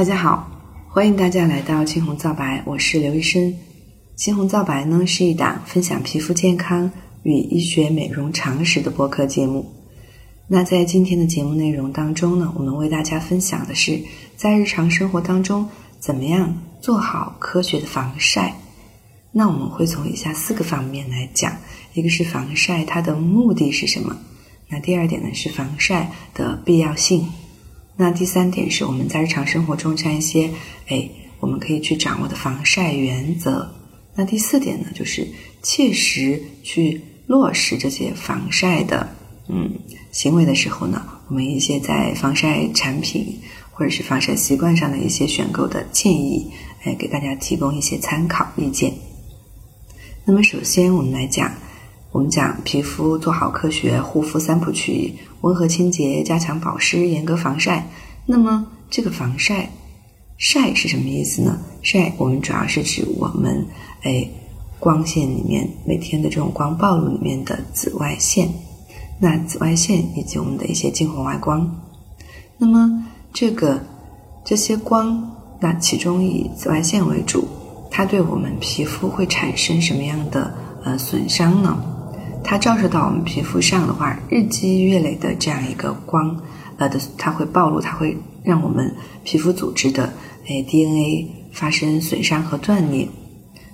大家好，欢迎大家来到青红皂白，我是刘医生。青红皂白呢是一档分享皮肤健康与医学美容常识的播客节目。那在今天的节目内容当中呢，我们为大家分享的是在日常生活当中怎么样做好科学的防晒。那我们会从以下四个方面来讲：一个是防晒它的目的是什么？那第二点呢是防晒的必要性。那第三点是我们在日常生活中这样一些，哎，我们可以去掌握的防晒原则。那第四点呢，就是切实去落实这些防晒的嗯行为的时候呢，我们一些在防晒产品或者是防晒习惯上的一些选购的建议，哎，给大家提供一些参考意见。那么首先我们来讲。我们讲皮肤做好科学护肤三部曲：温和清洁、加强保湿、严格防晒。那么这个防晒晒是什么意思呢？晒我们主要是指我们哎光线里面每天的这种光暴露里面的紫外线。那紫外线以及我们的一些近红外光。那么这个这些光，那其中以紫外线为主，它对我们皮肤会产生什么样的呃损伤呢？它照射到我们皮肤上的话，日积月累的这样一个光，呃的，它会暴露，它会让我们皮肤组织的诶 DNA 发生损伤和断裂，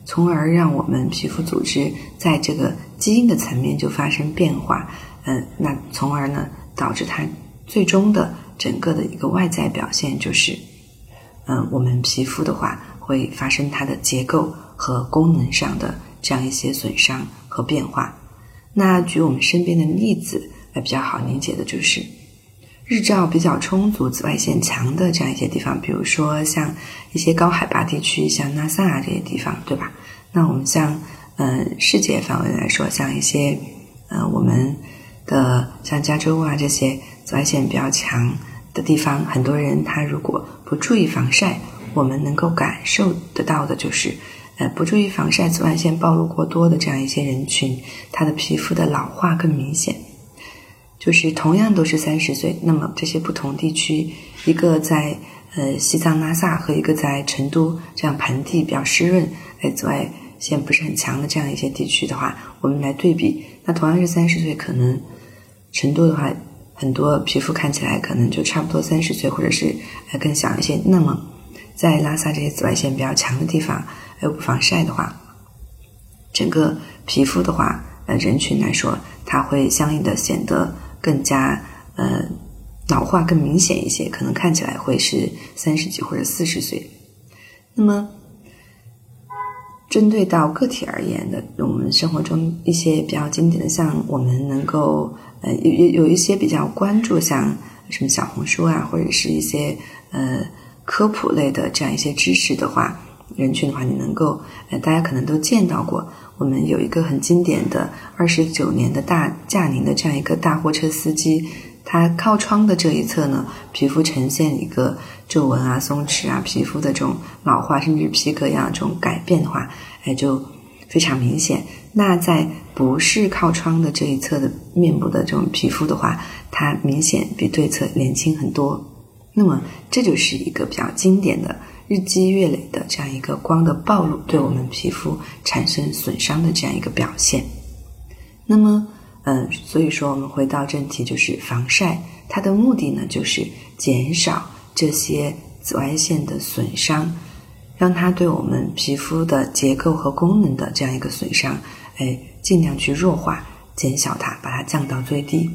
从而让我们皮肤组织在这个基因的层面就发生变化，嗯，那从而呢导致它最终的整个的一个外在表现就是，嗯，我们皮肤的话会发生它的结构和功能上的这样一些损伤和变化。那举我们身边的例子来比较好理解的就是，日照比较充足、紫外线强的这样一些地方，比如说像一些高海拔地区，像拉萨啊这些地方，对吧？那我们像嗯世界范围来说，像一些呃我们的像加州啊这些紫外线比较强的地方，很多人他如果不注意防晒，我们能够感受得到的就是。呃，不注意防晒，紫外线暴露过多的这样一些人群，他的皮肤的老化更明显。就是同样都是三十岁，那么这些不同地区，一个在呃西藏拉萨和一个在成都这样盆地比较湿润，哎，紫外线不是很强的这样一些地区的话，我们来对比，那同样是三十岁，可能成都的话，很多皮肤看起来可能就差不多三十岁，或者是呃更小一些。那么在拉萨这些紫外线比较强的地方。又不防晒的话，整个皮肤的话，呃，人群来说，它会相应的显得更加呃老化更明显一些，可能看起来会是三十几或者四十岁。那么，针对到个体而言的，我们生活中一些比较经典的，像我们能够呃有有有一些比较关注，像什么小红书啊，或者是一些呃科普类的这样一些知识的话。人群的话，你能够，呃，大家可能都见到过，我们有一个很经典的二十九年的大驾龄的这样一个大货车司机，他靠窗的这一侧呢，皮肤呈现一个皱纹啊、松弛啊，皮肤的这种老化，甚至皮革样这种改变的话，哎，就非常明显。那在不是靠窗的这一侧的面部的这种皮肤的话，它明显比对侧年轻很多。那么这就是一个比较经典的。日积月累的这样一个光的暴露，对我们皮肤产生损伤的这样一个表现。那么，嗯，所以说我们回到正题，就是防晒，它的目的呢，就是减少这些紫外线的损伤，让它对我们皮肤的结构和功能的这样一个损伤，哎，尽量去弱化、减小它，把它降到最低。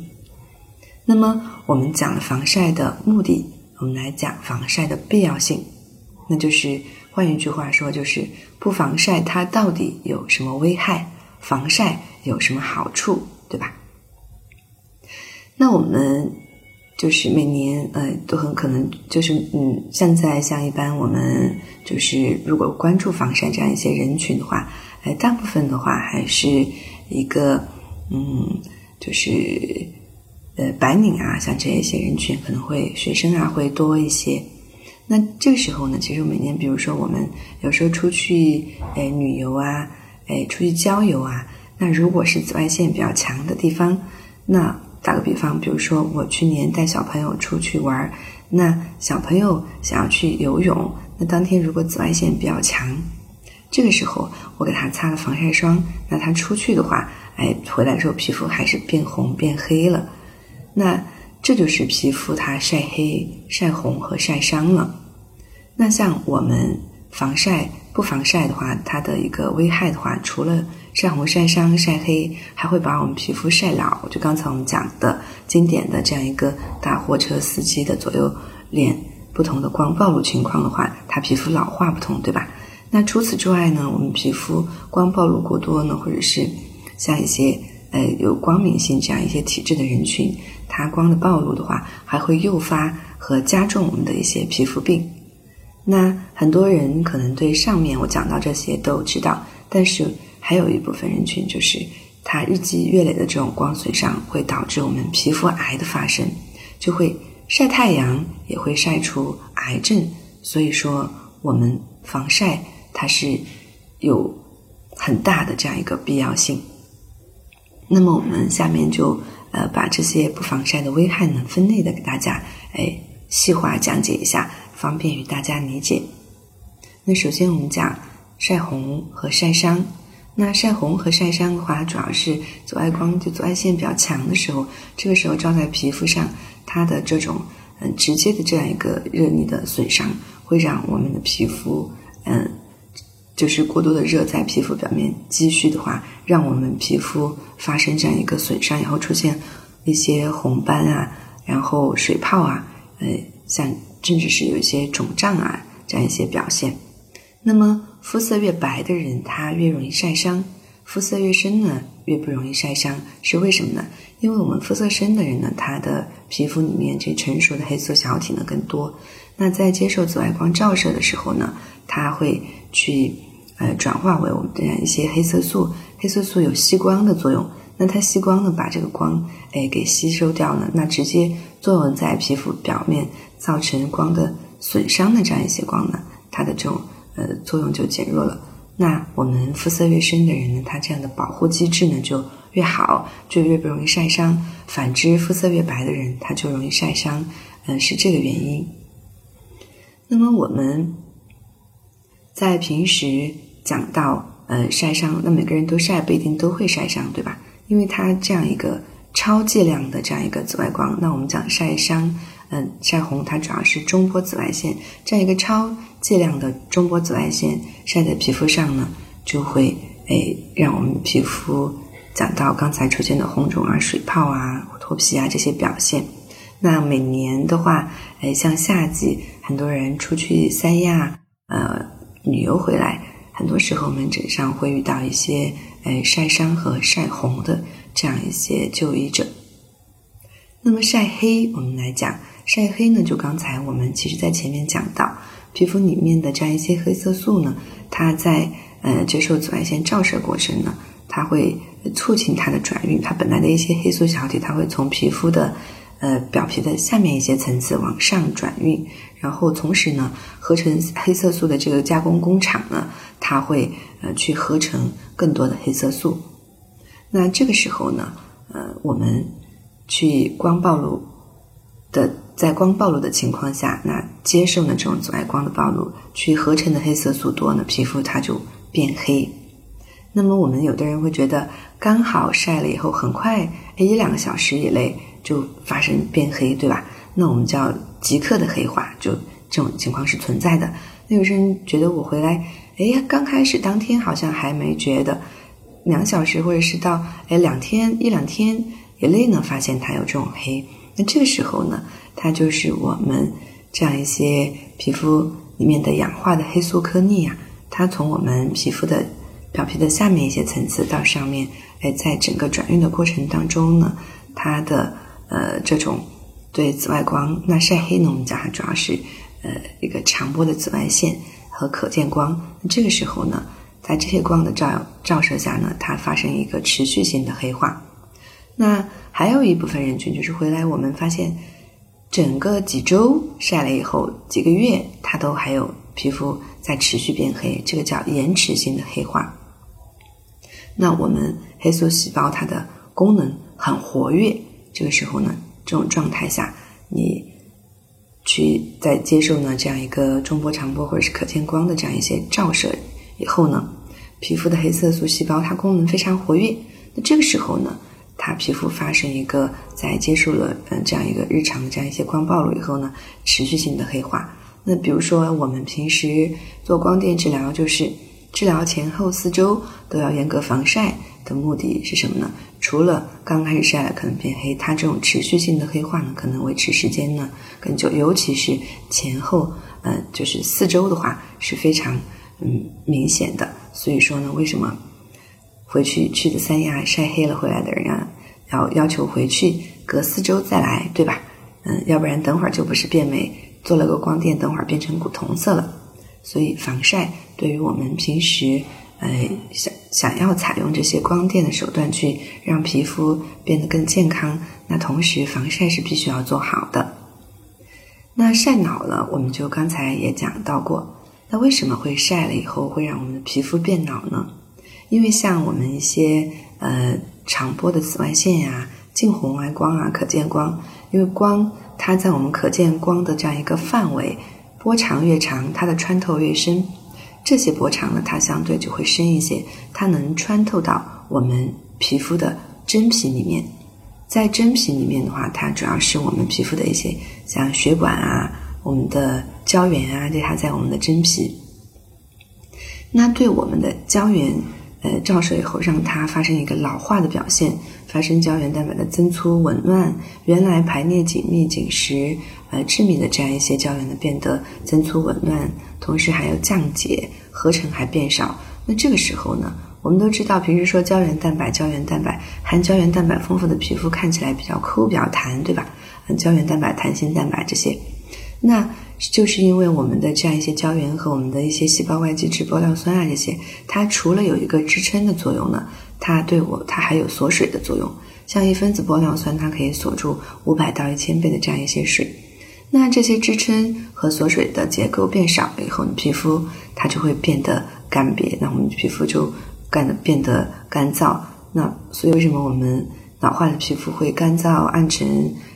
那么，我们讲了防晒的目的，我们来讲防晒的必要性。那就是换一句话说，就是不防晒它到底有什么危害？防晒有什么好处，对吧？那我们就是每年呃都很可能就是嗯，现在像一般我们就是如果关注防晒这样一些人群的话，呃，大部分的话还是一个嗯，就是呃白领啊，像这一些人群可能会学生啊会多一些。那这个时候呢，其实每年，比如说我们有时候出去，哎，旅游啊，哎，出去郊游啊，那如果是紫外线比较强的地方，那打个比方，比如说我去年带小朋友出去玩，那小朋友想要去游泳，那当天如果紫外线比较强，这个时候我给他擦了防晒霜，那他出去的话，哎，回来之后皮肤还是变红变黑了。那这就是皮肤它晒黑、晒红和晒伤了。那像我们防晒不防晒的话，它的一个危害的话，除了晒红、晒伤、晒黑，还会把我们皮肤晒老。就刚才我们讲的经典的这样一个大货车司机的左右脸不同的光暴露情况的话，他皮肤老化不同，对吧？那除此之外呢，我们皮肤光暴露过多呢，或者是像一些呃有光敏性这样一些体质的人群，它光的暴露的话，还会诱发和加重我们的一些皮肤病。那很多人可能对上面我讲到这些都知道，但是还有一部分人群，就是它日积月累的这种光损伤，会导致我们皮肤癌的发生，就会晒太阳也会晒出癌症。所以说，我们防晒它是有很大的这样一个必要性。那么我们下面就呃把这些不防晒的危害呢分类的给大家哎细化讲解一下。方便于大家理解。那首先我们讲晒红和晒伤。那晒红和晒伤的话，主要是紫外光就紫外线比较强的时候，这个时候照在皮肤上，它的这种嗯直接的这样一个热力的损伤，会让我们的皮肤嗯就是过多的热在皮肤表面积蓄的话，让我们皮肤发生这样一个损伤，然后出现一些红斑啊，然后水泡啊，呃像。甚至是有一些肿胀啊，这样一些表现。那么肤色越白的人，他越容易晒伤；肤色越深呢，越不容易晒伤。是为什么呢？因为我们肤色深的人呢，他的皮肤里面这成熟的黑色小体呢更多。那在接受紫外光照射的时候呢，它会去呃转化为我们这样一些黑色素。黑色素有吸光的作用，那它吸光呢，把这个光哎给吸收掉了，那直接作用在皮肤表面。造成光的损伤的这样一些光呢，它的这种呃作用就减弱了。那我们肤色越深的人呢，他这样的保护机制呢就越好，就越不容易晒伤。反之，肤色越白的人，他就容易晒伤。嗯，是这个原因。那么我们在平时讲到呃晒伤，那每个人都晒不一定都会晒伤，对吧？因为它这样一个超剂量的这样一个紫外光，那我们讲晒伤。嗯，晒红它主要是中波紫外线，这样一个超剂量的中波紫外线晒在皮肤上呢，就会诶让我们皮肤讲到刚才出现的红肿啊、水泡啊、脱皮啊这些表现。那每年的话，诶像夏季，很多人出去三亚呃旅游回来，很多时候门诊上会遇到一些诶晒伤和晒红的这样一些就医者。那么晒黑，我们来讲。晒黑呢，就刚才我们其实，在前面讲到，皮肤里面的这样一些黑色素呢，它在呃接受紫外线照射过程呢，它会促进它的转运，它本来的一些黑素小体，它会从皮肤的呃表皮的下面一些层次往上转运，然后同时呢，合成黑色素的这个加工工厂呢，它会呃去合成更多的黑色素。那这个时候呢，呃，我们去光暴露的。在光暴露的情况下，那接受呢这种紫外光的暴露，去合成的黑色素多呢，皮肤它就变黑。那么我们有的人会觉得，刚好晒了以后，很快一两个小时以内就发生变黑，对吧？那我们叫即刻的黑化，就这种情况是存在的。那有些人觉得我回来，哎，刚开始当天好像还没觉得，两小时或者是到哎两天一两天以内呢，发现它有这种黑。那这个时候呢？它就是我们这样一些皮肤里面的氧化的黑素颗粒啊，它从我们皮肤的表皮的下面一些层次到上面，哎，在整个转运的过程当中呢，它的呃这种对紫外光，那晒黑呢，我们讲它主要是呃一个长波的紫外线和可见光。那这个时候呢，在这些光的照照射下呢，它发生一个持续性的黑化。那还有一部分人群就是回来，我们发现。整个几周晒了以后，几个月它都还有皮肤在持续变黑，这个叫延迟性的黑化。那我们黑素细胞它的功能很活跃，这个时候呢，这种状态下，你去在接受呢这样一个中波、长波或者是可见光的这样一些照射以后呢，皮肤的黑色素细胞它功能非常活跃。那这个时候呢，它皮肤发生一个在接受了嗯这样一个日常的这样一些光暴露以后呢，持续性的黑化。那比如说我们平时做光电治疗，就是治疗前后四周都要严格防晒的目的是什么呢？除了刚开始晒了可能变黑，它这种持续性的黑化呢，可能维持时间呢更久，尤其是前后，嗯，就是四周的话是非常嗯明显的。所以说呢，为什么回去去的三亚晒黑了回来的人啊，要要求回去隔四周再来，对吧？嗯，要不然等会儿就不是变美，做了个光电，等会儿变成古铜色了。所以防晒对于我们平时。哎，想想要采用这些光电的手段去让皮肤变得更健康，那同时防晒是必须要做好的。那晒老了，我们就刚才也讲到过，那为什么会晒了以后会让我们的皮肤变老呢？因为像我们一些呃长波的紫外线呀、近红外光啊、可见光，因为光它在我们可见光的这样一个范围，波长越长，它的穿透越深。这些波长呢，它相对就会深一些，它能穿透到我们皮肤的真皮里面。在真皮里面的话，它主要是我们皮肤的一些像血管啊、我们的胶原啊，对它在我们的真皮。那对我们的胶原，呃，照射以后，让它发生一个老化的表现，发生胶原蛋白的增粗紊乱，原来排列紧密、紧实、呃致密的这样一些胶原呢，变得增粗紊乱。同时还有降解，合成还变少。那这个时候呢，我们都知道，平时说胶原蛋白，胶原蛋白含胶原蛋白丰富的皮肤看起来比较抠、比较弹，对吧？嗯，胶原蛋白、弹性蛋白这些，那就是因为我们的这样一些胶原和我们的一些细胞外基质玻尿酸啊这些，它除了有一个支撑的作用呢，它对我它还有锁水的作用。像一分子玻尿酸，它可以锁住五百到一千倍的这样一些水。那这些支撑和锁水的结构变少了以后，你皮肤它就会变得干瘪，那我们皮肤就干的变得干燥。那所以为什么我们老化的皮肤会干燥、暗沉，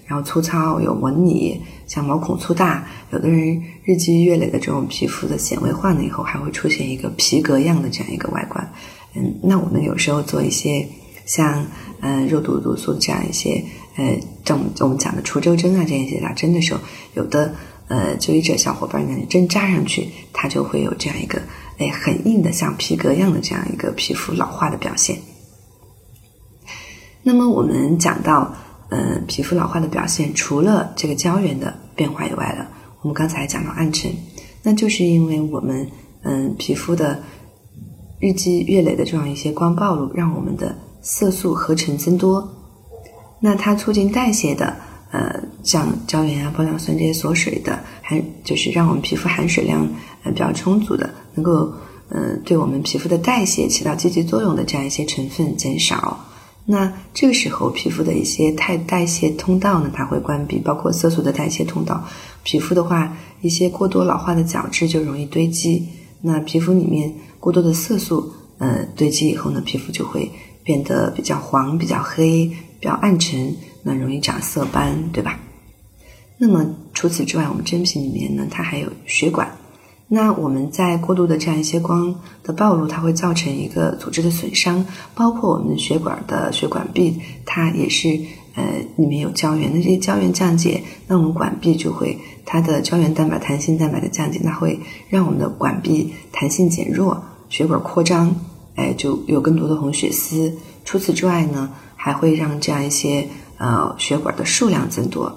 然后粗糙、有纹理，像毛孔粗大？有的人日积月累的这种皮肤的显微化了以后，还会出现一个皮革样的这样一个外观。嗯，那我们有时候做一些像嗯肉毒毒素这样一些。呃，像我们我们讲的除皱针啊，这一些打针的时候，有的呃，就医者小伙伴呢，针扎上去，它就会有这样一个哎很硬的像皮革一样的这样一个皮肤老化的表现。那么我们讲到呃皮肤老化的表现，除了这个胶原的变化以外了，我们刚才讲到暗沉，那就是因为我们嗯皮肤的日积月累的这样一些光暴露，让我们的色素合成增多。那它促进代谢的，呃，像胶原啊、玻尿酸这些锁水的，含就是让我们皮肤含水量呃比较充足的，能够呃对我们皮肤的代谢起到积极作用的这样一些成分减少。那这个时候，皮肤的一些太代谢通道呢，它会关闭，包括色素的代谢通道。皮肤的话，一些过多老化的角质就容易堆积。那皮肤里面过多的色素，呃，堆积以后呢，皮肤就会变得比较黄、比较黑。比较暗沉，那容易长色斑，对吧？那么除此之外，我们真皮里面呢，它还有血管。那我们在过度的这样一些光的暴露，它会造成一个组织的损伤，包括我们的血管的血管壁，它也是呃里面有胶原。那这些胶原降解，那我们管壁就会它的胶原蛋白、弹性蛋白的降解，那会让我们的管壁弹性减弱，血管扩张，哎，就有更多的红血丝。除此之外呢？还会让这样一些呃血管的数量增多，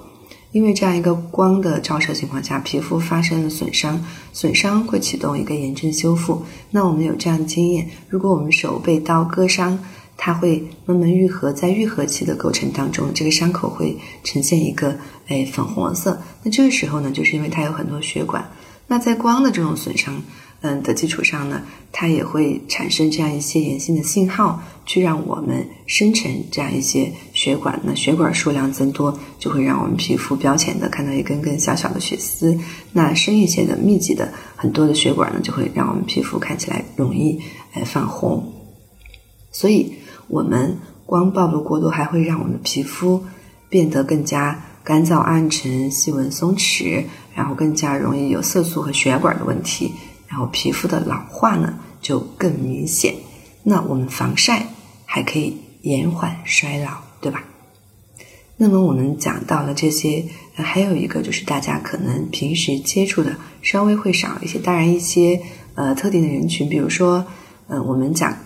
因为这样一个光的照射情况下，皮肤发生了损伤，损伤会启动一个炎症修复。那我们有这样的经验，如果我们手被刀割伤，它会慢慢愈合，在愈合期的过程当中，这个伤口会呈现一个诶粉红色。那这个时候呢，就是因为它有很多血管。那在光的这种损伤。嗯的基础上呢，它也会产生这样一些炎性的信号，去让我们生成这样一些血管。那血管数量增多，就会让我们皮肤表浅的看到一根根小小的血丝。那深一些的、密集的很多的血管呢，就会让我们皮肤看起来容易呃泛红。所以，我们光暴露过多，还会让我们的皮肤变得更加干燥暗沉、细纹松弛，然后更加容易有色素和血管的问题，然后皮肤的老化呢就更明显。那我们防晒还可以延缓衰老，对吧？那么我们讲到了这些，还有一个就是大家可能平时接触的稍微会少一些。当然，一些呃特定的人群，比如说，嗯，我们讲，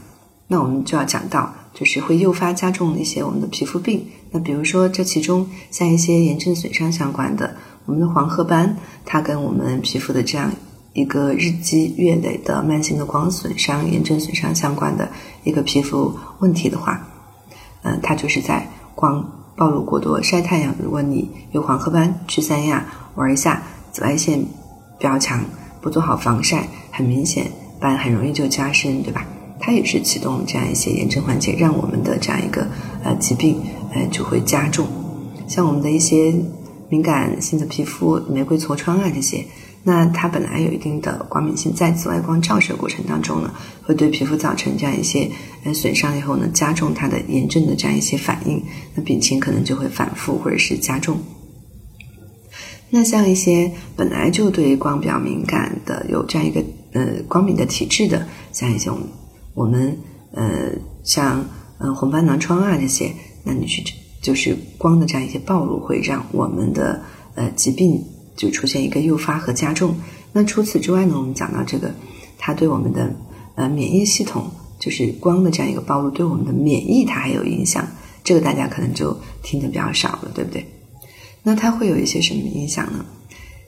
那我们就要讲到，就是会诱发加重一些我们的皮肤病。那比如说，这其中像一些炎症损伤相关的，我们的黄褐斑，它跟我们皮肤的这样一个日积月累的慢性的光损伤、炎症损伤相关的一个皮肤问题的话，嗯，它就是在光。暴露过多晒太阳，如果你有黄褐斑，去三亚玩一下，紫外线比较强，不做好防晒，很明显斑很容易就加深，对吧？它也是启动这样一些炎症环节，让我们的这样一个呃疾病呃就会加重，像我们的一些敏感性的皮肤，玫瑰痤疮啊这些。那它本来有一定的光敏性，在紫外光照射过程当中呢，会对皮肤造成这样一些呃损伤，以后呢加重它的炎症的这样一些反应，那病情可能就会反复或者是加重。那像一些本来就对光比较敏感的，有这样一个呃光敏的体质的，像一些我们我们呃像呃红斑狼疮啊这些，那你去就是光的这样一些暴露，会让我们的呃疾病。就出现一个诱发和加重。那除此之外呢？我们讲到这个，它对我们的呃免疫系统，就是光的这样一个暴露，对我们的免疫它还有影响。这个大家可能就听的比较少了，对不对？那它会有一些什么影响呢？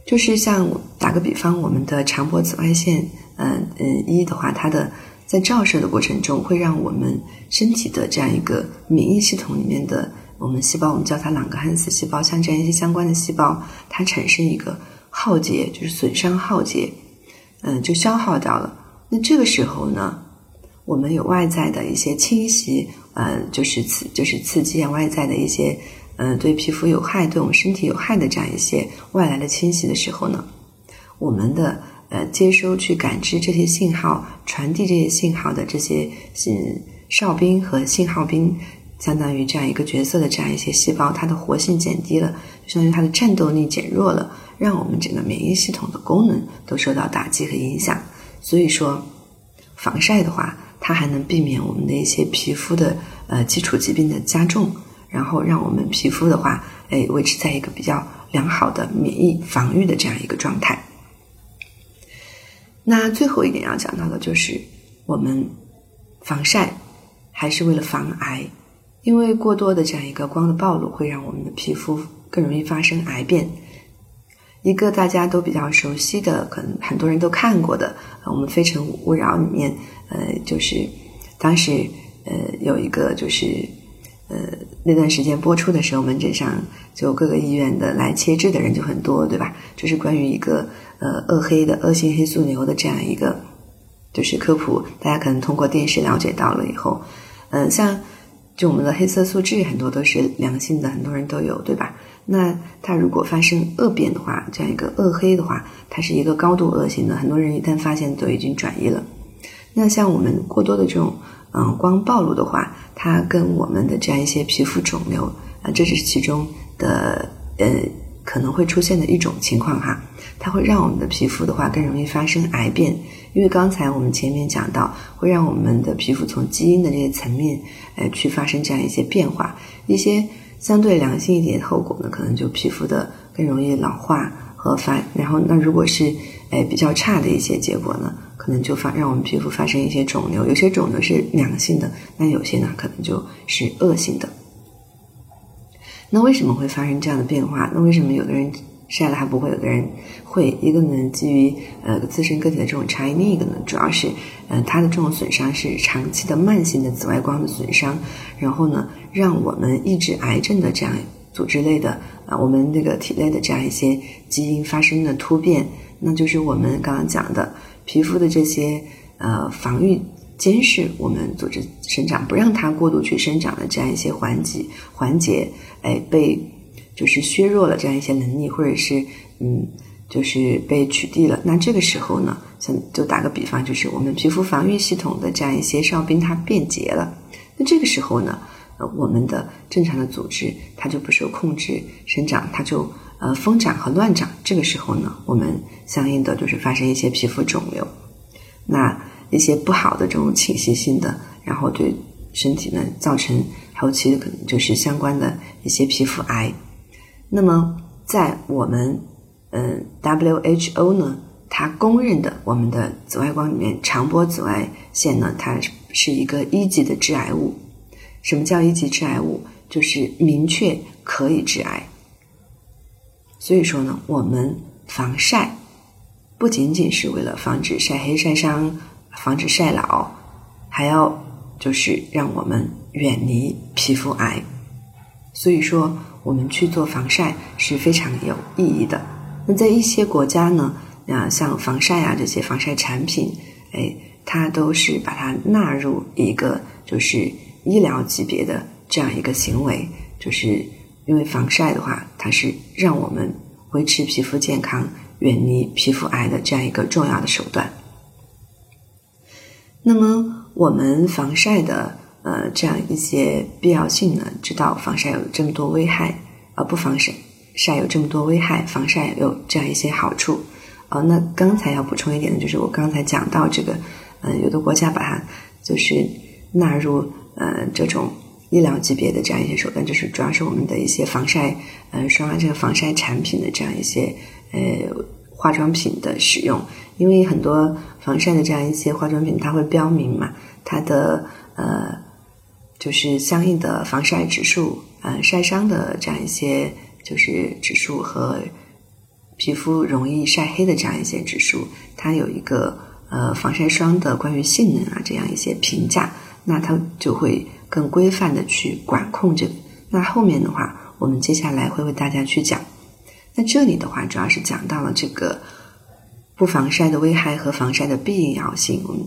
就是像打个比方，我们的长波紫外线，嗯嗯一的话，它的在照射的过程中，会让我们身体的这样一个免疫系统里面的。我们细胞，我们叫它朗格汉斯细胞，像这样一些相关的细胞，它产生一个耗竭，就是损伤耗竭，嗯，就消耗掉了。那这个时候呢，我们有外在的一些侵袭，呃，就是刺，就是刺激啊，外在的一些，嗯，对皮肤有害、对我们身体有害的这样一些外来的侵袭的时候呢，我们的呃接收、去感知这些信号、传递这些信号的这些信哨兵和信号兵。相当于这样一个角色的这样一些细胞，它的活性减低了，就相当于它的战斗力减弱了，让我们整个免疫系统的功能都受到打击和影响。所以说，防晒的话，它还能避免我们的一些皮肤的呃基础疾病的加重，然后让我们皮肤的话，哎，维持在一个比较良好的免疫防御的这样一个状态。那最后一点要讲到的就是，我们防晒还是为了防癌。因为过多的这样一个光的暴露，会让我们的皮肤更容易发生癌变。一个大家都比较熟悉的，可能很多人都看过的，我们《非诚勿扰》里面，呃，就是当时呃有一个就是呃那段时间播出的时候，门诊上就各个医院的来切痣的人就很多，对吧？就是关于一个呃恶黑的恶性黑素瘤的这样一个就是科普，大家可能通过电视了解到了以后，嗯，像。就我们的黑色素痣很多都是良性的，很多人都有，对吧？那它如果发生恶变的话，这样一个恶黑的话，它是一个高度恶性的，很多人一旦发现都已经转移了。那像我们过多的这种嗯光暴露的话，它跟我们的这样一些皮肤肿瘤啊，这是其中的呃可能会出现的一种情况哈，它会让我们的皮肤的话更容易发生癌变。因为刚才我们前面讲到，会让我们的皮肤从基因的这些层面，呃，去发生这样一些变化，一些相对良性一点的后果呢，可能就皮肤的更容易老化和发，然后那如果是哎比较差的一些结果呢，可能就发让我们皮肤发生一些肿瘤，有些肿瘤是良性的，那有些呢可能就是恶性的。那为什么会发生这样的变化？那为什么有的人？晒了还不会，有的人会。一个呢，基于呃自身个体的这种差异；另一个呢，主要是呃它的这种损伤是长期的慢性的紫外光的损伤，然后呢，让我们抑制癌症的这样组织类的啊，我们这个体内的这样一些基因发生的突变，那就是我们刚刚讲的皮肤的这些呃防御监视我们组织生长，不让它过度去生长的这样一些环节环节，哎被。就是削弱了这样一些能力，或者是嗯，就是被取缔了。那这个时候呢，像就打个比方，就是我们皮肤防御系统的这样一些哨兵它变节了。那这个时候呢，呃我们的正常的组织它就不受控制生长，它就呃疯长和乱长。这个时候呢，我们相应的就是发生一些皮肤肿瘤，那一些不好的这种侵袭性的，然后对身体呢造成后期可能就是相关的一些皮肤癌。那么在我们嗯 WHO 呢。它公认的，我们的紫外光里面长波紫外线呢，它是一个一级的致癌物。什么叫一级致癌物？就是明确可以致癌。所以说呢，我们防晒不仅仅是为了防止晒黑晒伤、防止晒老，还要就是让我们远离皮肤癌。所以说，我们去做防晒是非常有意义的。那在一些国家呢？啊，像防晒啊这些防晒产品，哎，它都是把它纳入一个就是医疗级别的这样一个行为，就是因为防晒的话，它是让我们维持皮肤健康、远离皮肤癌的这样一个重要的手段。那么，我们防晒的呃这样一些必要性呢？知道防晒有这么多危害，而不防晒晒有这么多危害，防晒有这样一些好处。哦，那刚才要补充一点的就是，我刚才讲到这个，嗯，有的国家把它就是纳入呃这种医疗级别的这样一些手段，就是主要是我们的一些防晒呃刷，这个防晒产品的这样一些呃化妆品的使用，因为很多防晒的这样一些化妆品，它会标明嘛，它的呃就是相应的防晒指数，呃晒伤的这样一些就是指数和。皮肤容易晒黑的这样一些指数，它有一个呃防晒霜的关于性能啊这样一些评价，那它就会更规范的去管控这个。那后面的话，我们接下来会为大家去讲。那这里的话，主要是讲到了这个不防晒的危害和防晒的必要性。我们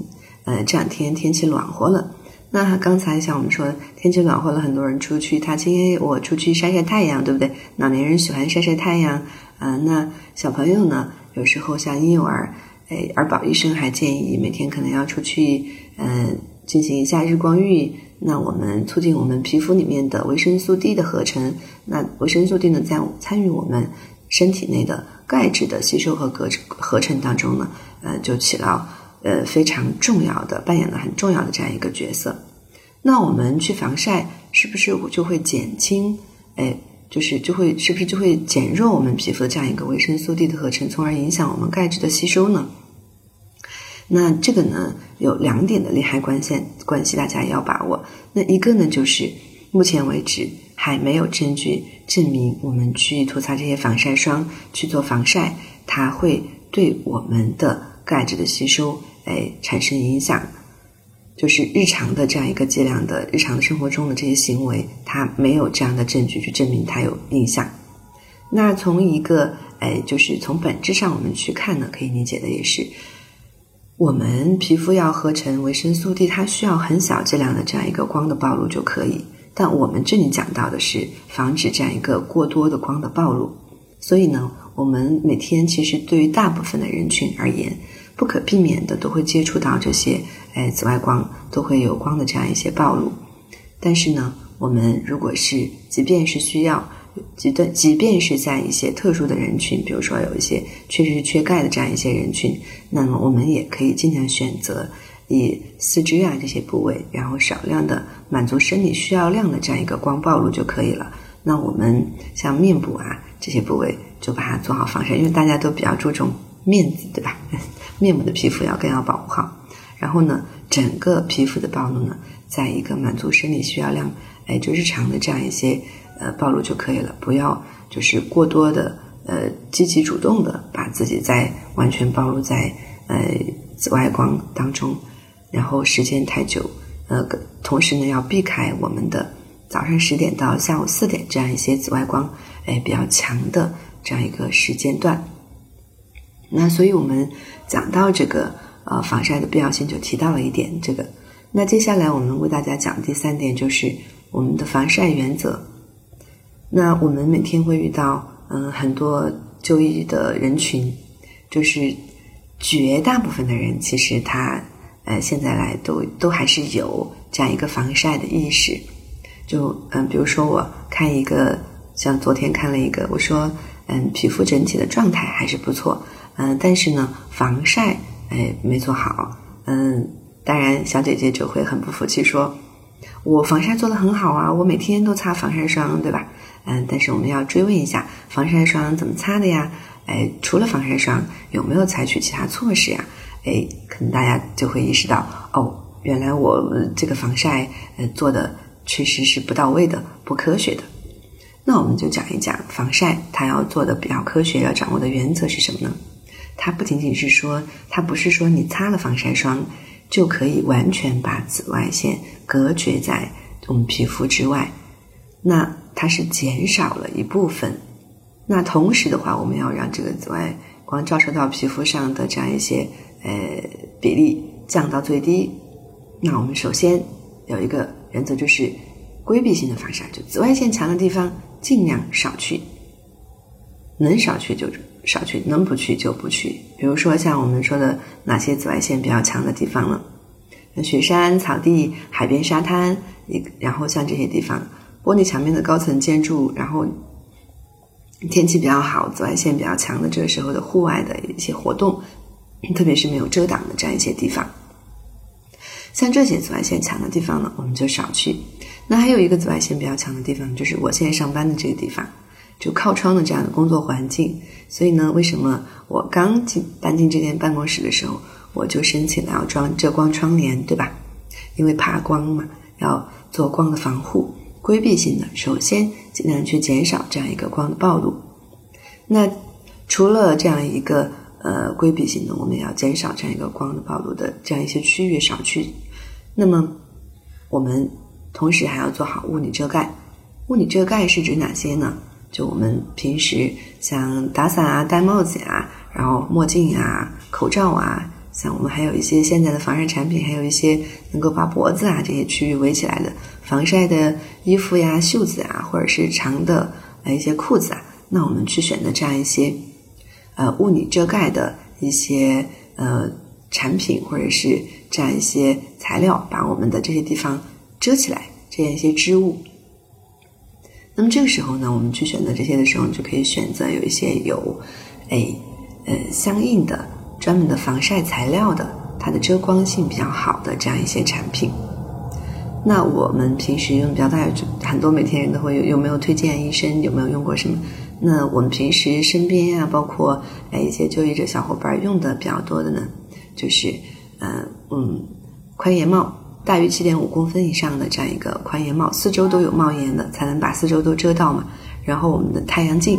呃这两天天气暖和了。那刚才像我们说，天气暖和了，很多人出去踏青，我出去晒晒太阳，对不对？老年人喜欢晒晒太阳，啊，那小朋友呢？有时候像婴幼儿，哎，儿保医生还建议每天可能要出去，嗯，进行一下日光浴，那我们促进我们皮肤里面的维生素 D 的合成，那维生素 D 呢，在参与我们身体内的钙质的吸收和合合成当中呢，呃，就起到。呃，非常重要的，扮演了很重要的这样一个角色。那我们去防晒，是不是就会减轻？哎，就是就会是不是就会减弱我们皮肤的这样一个维生素 D 的合成，从而影响我们钙质的吸收呢？那这个呢，有两点的利害关系关系，大家也要把握。那一个呢，就是目前为止还没有证据证明我们去涂擦这些防晒霜去做防晒，它会对我们的钙质的吸收。哎，产生影响，就是日常的这样一个剂量的日常的生活中的这些行为，它没有这样的证据去证明它有影响。那从一个哎，就是从本质上我们去看呢，可以理解的也是，我们皮肤要合成维生素 D，它需要很小剂量的这样一个光的暴露就可以。但我们这里讲到的是防止这样一个过多的光的暴露，所以呢，我们每天其实对于大部分的人群而言。不可避免的都会接触到这些，哎，紫外光都会有光的这样一些暴露。但是呢，我们如果是即便是需要，即的即便是在一些特殊的人群，比如说有一些确实是缺钙的这样一些人群，那么我们也可以尽量选择以四肢啊这些部位，然后少量的满足生理需要量的这样一个光暴露就可以了。那我们像面部啊这些部位，就把它做好防晒，因为大家都比较注重面子，对吧？面部的皮肤要更要保护好，然后呢，整个皮肤的暴露呢，在一个满足生理需要量，哎，就日常的这样一些呃暴露就可以了，不要就是过多的呃积极主动的把自己在完全暴露在呃紫外光当中，然后时间太久，呃，同时呢要避开我们的早上十点到下午四点这样一些紫外光哎比较强的这样一个时间段。那所以我们讲到这个呃防晒的必要性，就提到了一点这个。那接下来我们为大家讲第三点，就是我们的防晒原则。那我们每天会遇到嗯很多就医的人群，就是绝大部分的人其实他呃现在来都都还是有这样一个防晒的意识。就嗯，比如说我看一个，像昨天看了一个，我说嗯，皮肤整体的状态还是不错，嗯，但是呢，防晒哎没做好，嗯，当然小姐姐就会很不服气，说我防晒做的很好啊，我每天都擦防晒霜，对吧？嗯，但是我们要追问一下，防晒霜怎么擦的呀？哎，除了防晒霜，有没有采取其他措施呀？哎，可能大家就会意识到，哦，原来我这个防晒呃做的。确实是不到位的、不科学的。那我们就讲一讲防晒，它要做的比较科学，要掌握的原则是什么呢？它不仅仅是说，它不是说你擦了防晒霜就可以完全把紫外线隔绝在我们皮肤之外，那它是减少了一部分。那同时的话，我们要让这个紫外光照射到皮肤上的这样一些呃比例降到最低。那我们首先有一个。原则就是规避性的防晒，就紫外线强的地方尽量少去，能少去就少去，能不去就不去。比如说像我们说的哪些紫外线比较强的地方呢？雪山、草地、海边、沙滩，一然后像这些地方，玻璃墙面的高层建筑，然后天气比较好、紫外线比较强的这个时候的户外的一些活动，特别是没有遮挡的这样一些地方。像这些紫外线强的地方呢，我们就少去。那还有一个紫外线比较强的地方，就是我现在上班的这个地方，就靠窗的这样的工作环境。所以呢，为什么我刚进搬进这间办公室的时候，我就申请了要装遮光窗帘，对吧？因为怕光嘛，要做光的防护，规避性的，首先尽量去减少这样一个光的暴露。那除了这样一个呃规避性的，我们也要减少这样一个光的暴露的这样一些区域少去。那么，我们同时还要做好物理遮盖。物理遮盖是指哪些呢？就我们平时像打伞啊、戴帽子呀，然后墨镜啊、口罩啊，像我们还有一些现在的防晒产品，还有一些能够把脖子啊这些区域围起来的防晒的衣服呀、袖子啊，或者是长的呃一些裤子啊。那我们去选择这样一些呃物理遮盖的一些呃产品，或者是。这样一些材料，把我们的这些地方遮起来，这样一些织物。那么这个时候呢，我们去选择这些的时候，就可以选择有一些有，哎，呃，相应的专门的防晒材料的，它的遮光性比较好的这样一些产品。那我们平时用比较大，很多每天人都会有有没有推荐医生有没有用过什么？那我们平时身边啊，包括哎一些就医者小伙伴用的比较多的呢，就是。嗯嗯，宽檐帽大于七点五公分以上的这样一个宽檐帽，四周都有帽檐的，才能把四周都遮到嘛。然后我们的太阳镜，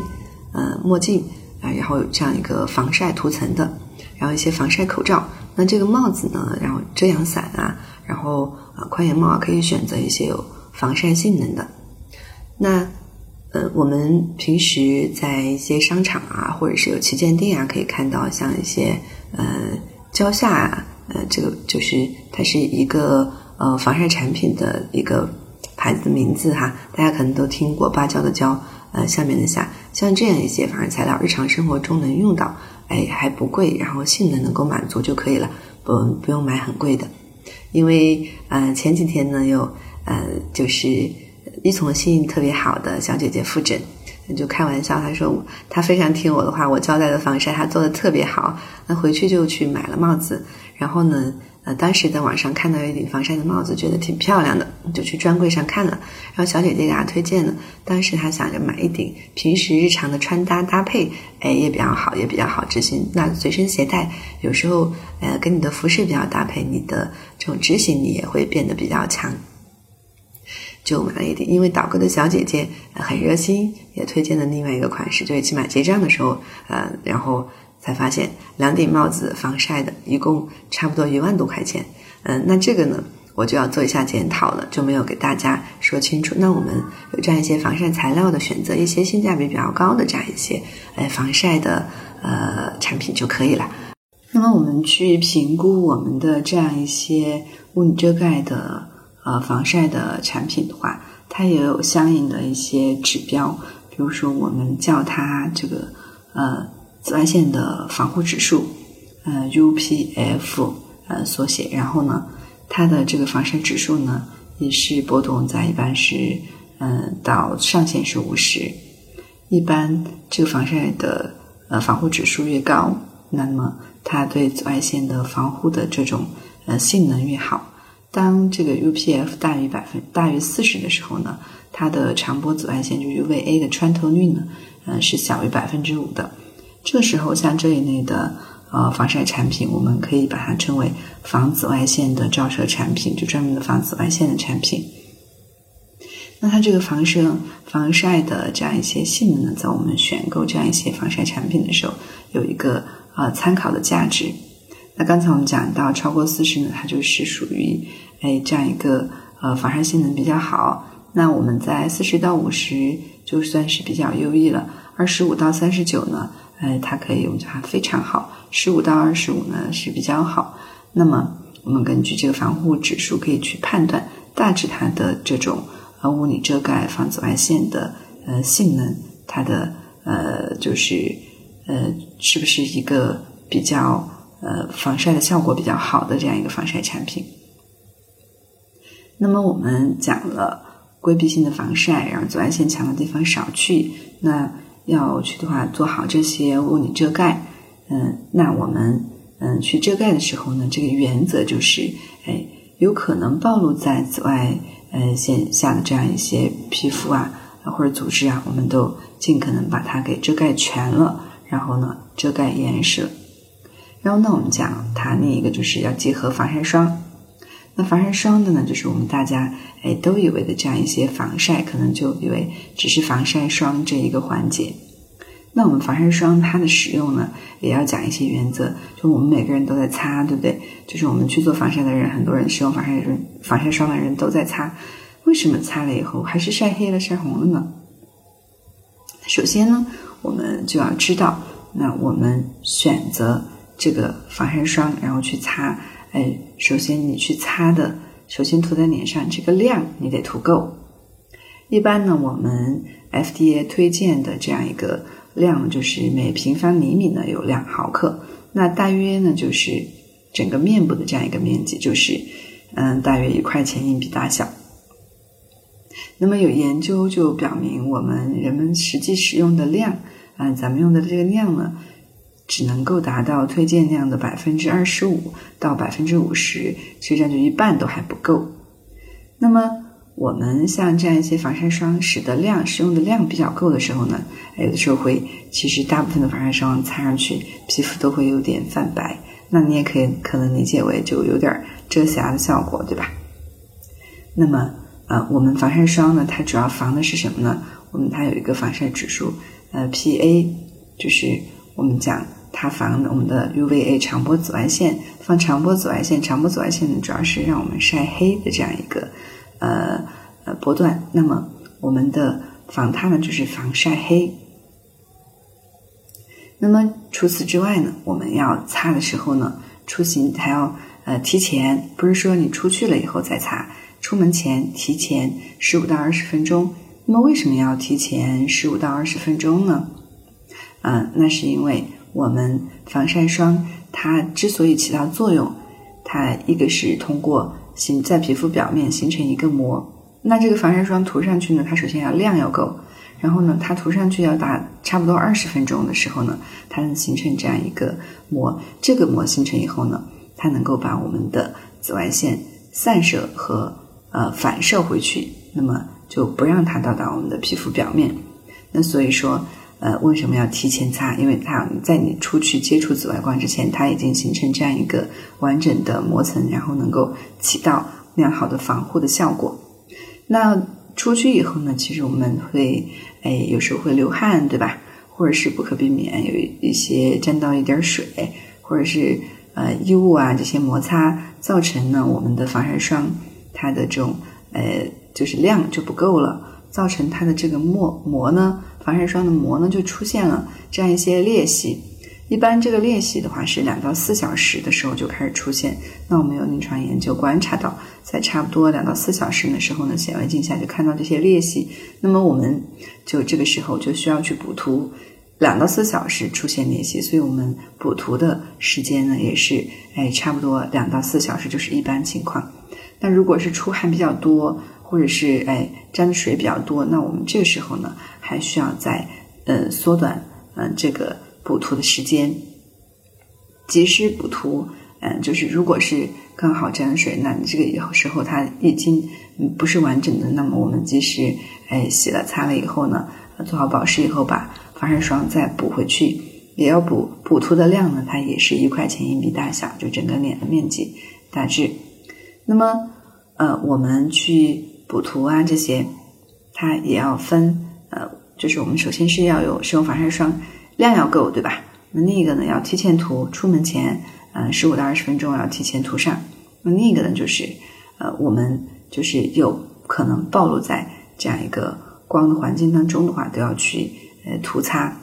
呃，墨镜啊，然后有这样一个防晒涂层的，然后一些防晒口罩。那这个帽子呢，然后遮阳伞啊，然后啊宽檐帽啊，可以选择一些有防晒性能的。那呃，我们平时在一些商场啊，或者是有旗舰店啊，可以看到像一些呃蕉下。呃，这个就是它是一个呃防晒产品的一个牌子的名字哈，大家可能都听过芭蕉的蕉，呃下面的下，像这样一些防晒材料，日常生活中能用到，哎还不贵，然后性能能够满足就可以了，不不用买很贵的，因为呃前几天呢有呃就是依从性特别好的小姐姐复诊。就开玩笑，他说他非常听我的话，我交代的防晒他做的特别好。那回去就去买了帽子，然后呢，呃，当时在网上看到一顶防晒的帽子，觉得挺漂亮的，就去专柜上看了。然后小姐姐给他推荐了，当时他想着买一顶平时日常的穿搭搭配，哎，也比较好，也比较好执行。那随身携带，有时候呃跟你的服饰比较搭配，你的这种执行力也会变得比较强。就买了一顶，因为导购的小姐姐很热心，也推荐了另外一个款式。就一起买结账的时候，呃，然后才发现两顶帽子防晒的，一共差不多一万多块钱。嗯，那这个呢，我就要做一下检讨了，就没有给大家说清楚。那我们有这样一些防晒材料的，选择一些性价比比较高的这样一些，呃，防晒的呃产品就可以了。那么我们去评估我们的这样一些物理遮盖的。呃，防晒的产品的话，它也有相应的一些指标，比如说我们叫它这个呃紫外线的防护指数，呃 UPF 呃缩写，然后呢，它的这个防晒指数呢也是波动在一般是嗯到上限是五十。一般这个防晒的呃防护指数越高，那么它对紫外线的防护的这种呃性能越好。当这个 UPF 大于百分大于四十的时候呢，它的长波紫外线就 UVA 的穿透率呢，嗯是小于百分之五的。这个时候像这一类的呃防晒产品，我们可以把它称为防紫外线的照射产品，就专门的防紫外线的产品。那它这个防射、防晒的这样一些性能呢，在我们选购这样一些防晒产品的时候，有一个呃参考的价值。那刚才我们讲到超过四十呢，它就是属于哎这样一个呃防晒性能比较好。那我们在四十到五十就算是比较优异了，二十五到三十九呢，呃它可以我们叫它非常好，十五到二十五呢是比较好。那么我们根据这个防护指数可以去判断大致它的这种。呃，物理遮盖防紫外线的呃性能，它的呃就是呃是不是一个比较呃防晒的效果比较好的这样一个防晒产品？那么我们讲了规避性的防晒，然后紫外线强的地方少去。那要去的话，做好这些物理遮盖。嗯，那我们嗯去遮盖的时候呢，这个原则就是，哎，有可能暴露在紫外。呃，线下的这样一些皮肤啊，或者组织啊，我们都尽可能把它给遮盖全了，然后呢，遮盖严实。然后呢，我们讲它另一个就是要结合防晒霜。那防晒霜的呢，就是我们大家哎都以为的这样一些防晒，可能就以为只是防晒霜这一个环节。那我们防晒霜它的使用呢，也要讲一些原则。就我们每个人都在擦，对不对？就是我们去做防晒的人，很多人使用防晒霜，防晒霜的人都在擦。为什么擦了以后还是晒黑了、晒红了呢？首先呢，我们就要知道，那我们选择这个防晒霜，然后去擦。哎，首先你去擦的，首先涂在脸上这个量你得涂够。一般呢，我们 FDA 推荐的这样一个。量就是每平方厘米呢有两毫克，那大约呢就是整个面部的这样一个面积，就是嗯大约一块钱硬币大小。那么有研究就表明，我们人们实际使用的量，啊咱们用的这个量呢，只能够达到推荐量的百分之二十五到百分之五十，实际上就一半都还不够。那么我们像这样一些防晒霜，使得量使用的量比较够的时候呢，有的时候会，其实大部分的防晒霜擦上去，皮肤都会有点泛白，那你也可以可能理解为就有点遮瑕的效果，对吧？那么，呃，我们防晒霜呢，它主要防的是什么呢？我们它有一个防晒指数，呃，PA，就是我们讲它防我们的 UVA 长波紫外线，防长波紫外线，长波紫外线呢，主要是让我们晒黑的这样一个。呃呃波段，那么我们的防它呢，就是防晒黑。那么除此之外呢，我们要擦的时候呢，出行还要呃提前，不是说你出去了以后再擦，出门前提前十五到二十分钟。那么为什么要提前十五到二十分钟呢？嗯，那是因为我们防晒霜它之所以起到作用，它一个是通过。形在皮肤表面形成一个膜，那这个防晒霜涂上去呢，它首先要量要够，然后呢，它涂上去要打差不多二十分钟的时候呢，它能形成这样一个膜。这个膜形成以后呢，它能够把我们的紫外线散射和呃反射回去，那么就不让它到达我们的皮肤表面。那所以说。呃，为什么要提前擦？因为它在你出去接触紫外光之前，它已经形成这样一个完整的膜层，然后能够起到良好的防护的效果。那出去以后呢，其实我们会，哎，有时候会流汗，对吧？或者是不可避免有一些沾到一点水，或者是呃衣物啊这些摩擦，造成呢我们的防晒霜它的这种呃就是量就不够了，造成它的这个膜膜呢。防晒霜的膜呢就出现了这样一些裂隙，一般这个裂隙的话是两到四小时的时候就开始出现。那我们有临床研究观察到，在差不多两到四小时的时候呢，显微镜下就看到这些裂隙。那么我们就这个时候就需要去补涂。两到四小时出现裂隙，所以我们补涂的时间呢也是哎差不多两到四小时就是一般情况。那如果是出汗比较多，或者是哎沾的水比较多，那我们这个时候呢还需要再呃缩短嗯这个补涂的时间，及时补涂。嗯，就是如果是刚好沾水，那你这个以后时候它已经不是完整的，那么我们及时哎洗了擦了以后呢，做好保湿以后把。防晒霜再补回去，也要补补涂的量呢，它也是一块钱硬币大小，就整个脸的面积大致。那么，呃，我们去补涂啊这些，它也要分，呃，就是我们首先是要有使用防晒霜量要够，对吧？那另一个呢，要提前涂，出门前，嗯，十五到二十分钟要提前涂上。那另一个呢，就是，呃，我们就是有可能暴露在这样一个光的环境当中的话，都要去。呃，涂擦，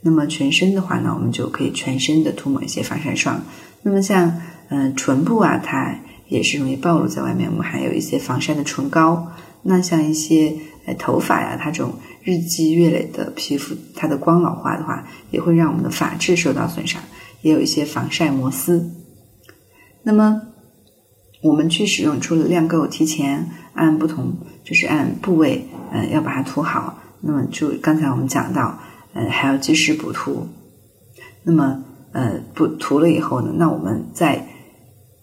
那么全身的话呢，我们就可以全身的涂抹一些防晒霜。那么像嗯唇部啊，它也是容易暴露在外面，我们还有一些防晒的唇膏。那像一些呃头发呀，它这种日积月累的皮肤，它的光老化的话，也会让我们的发质受到损伤，也有一些防晒摩丝。那么我们去使用，除了量够，提前按不同，就是按部位，嗯，要把它涂好。那么就刚才我们讲到，呃，还要及时补涂。那么，呃，补涂了以后呢，那我们在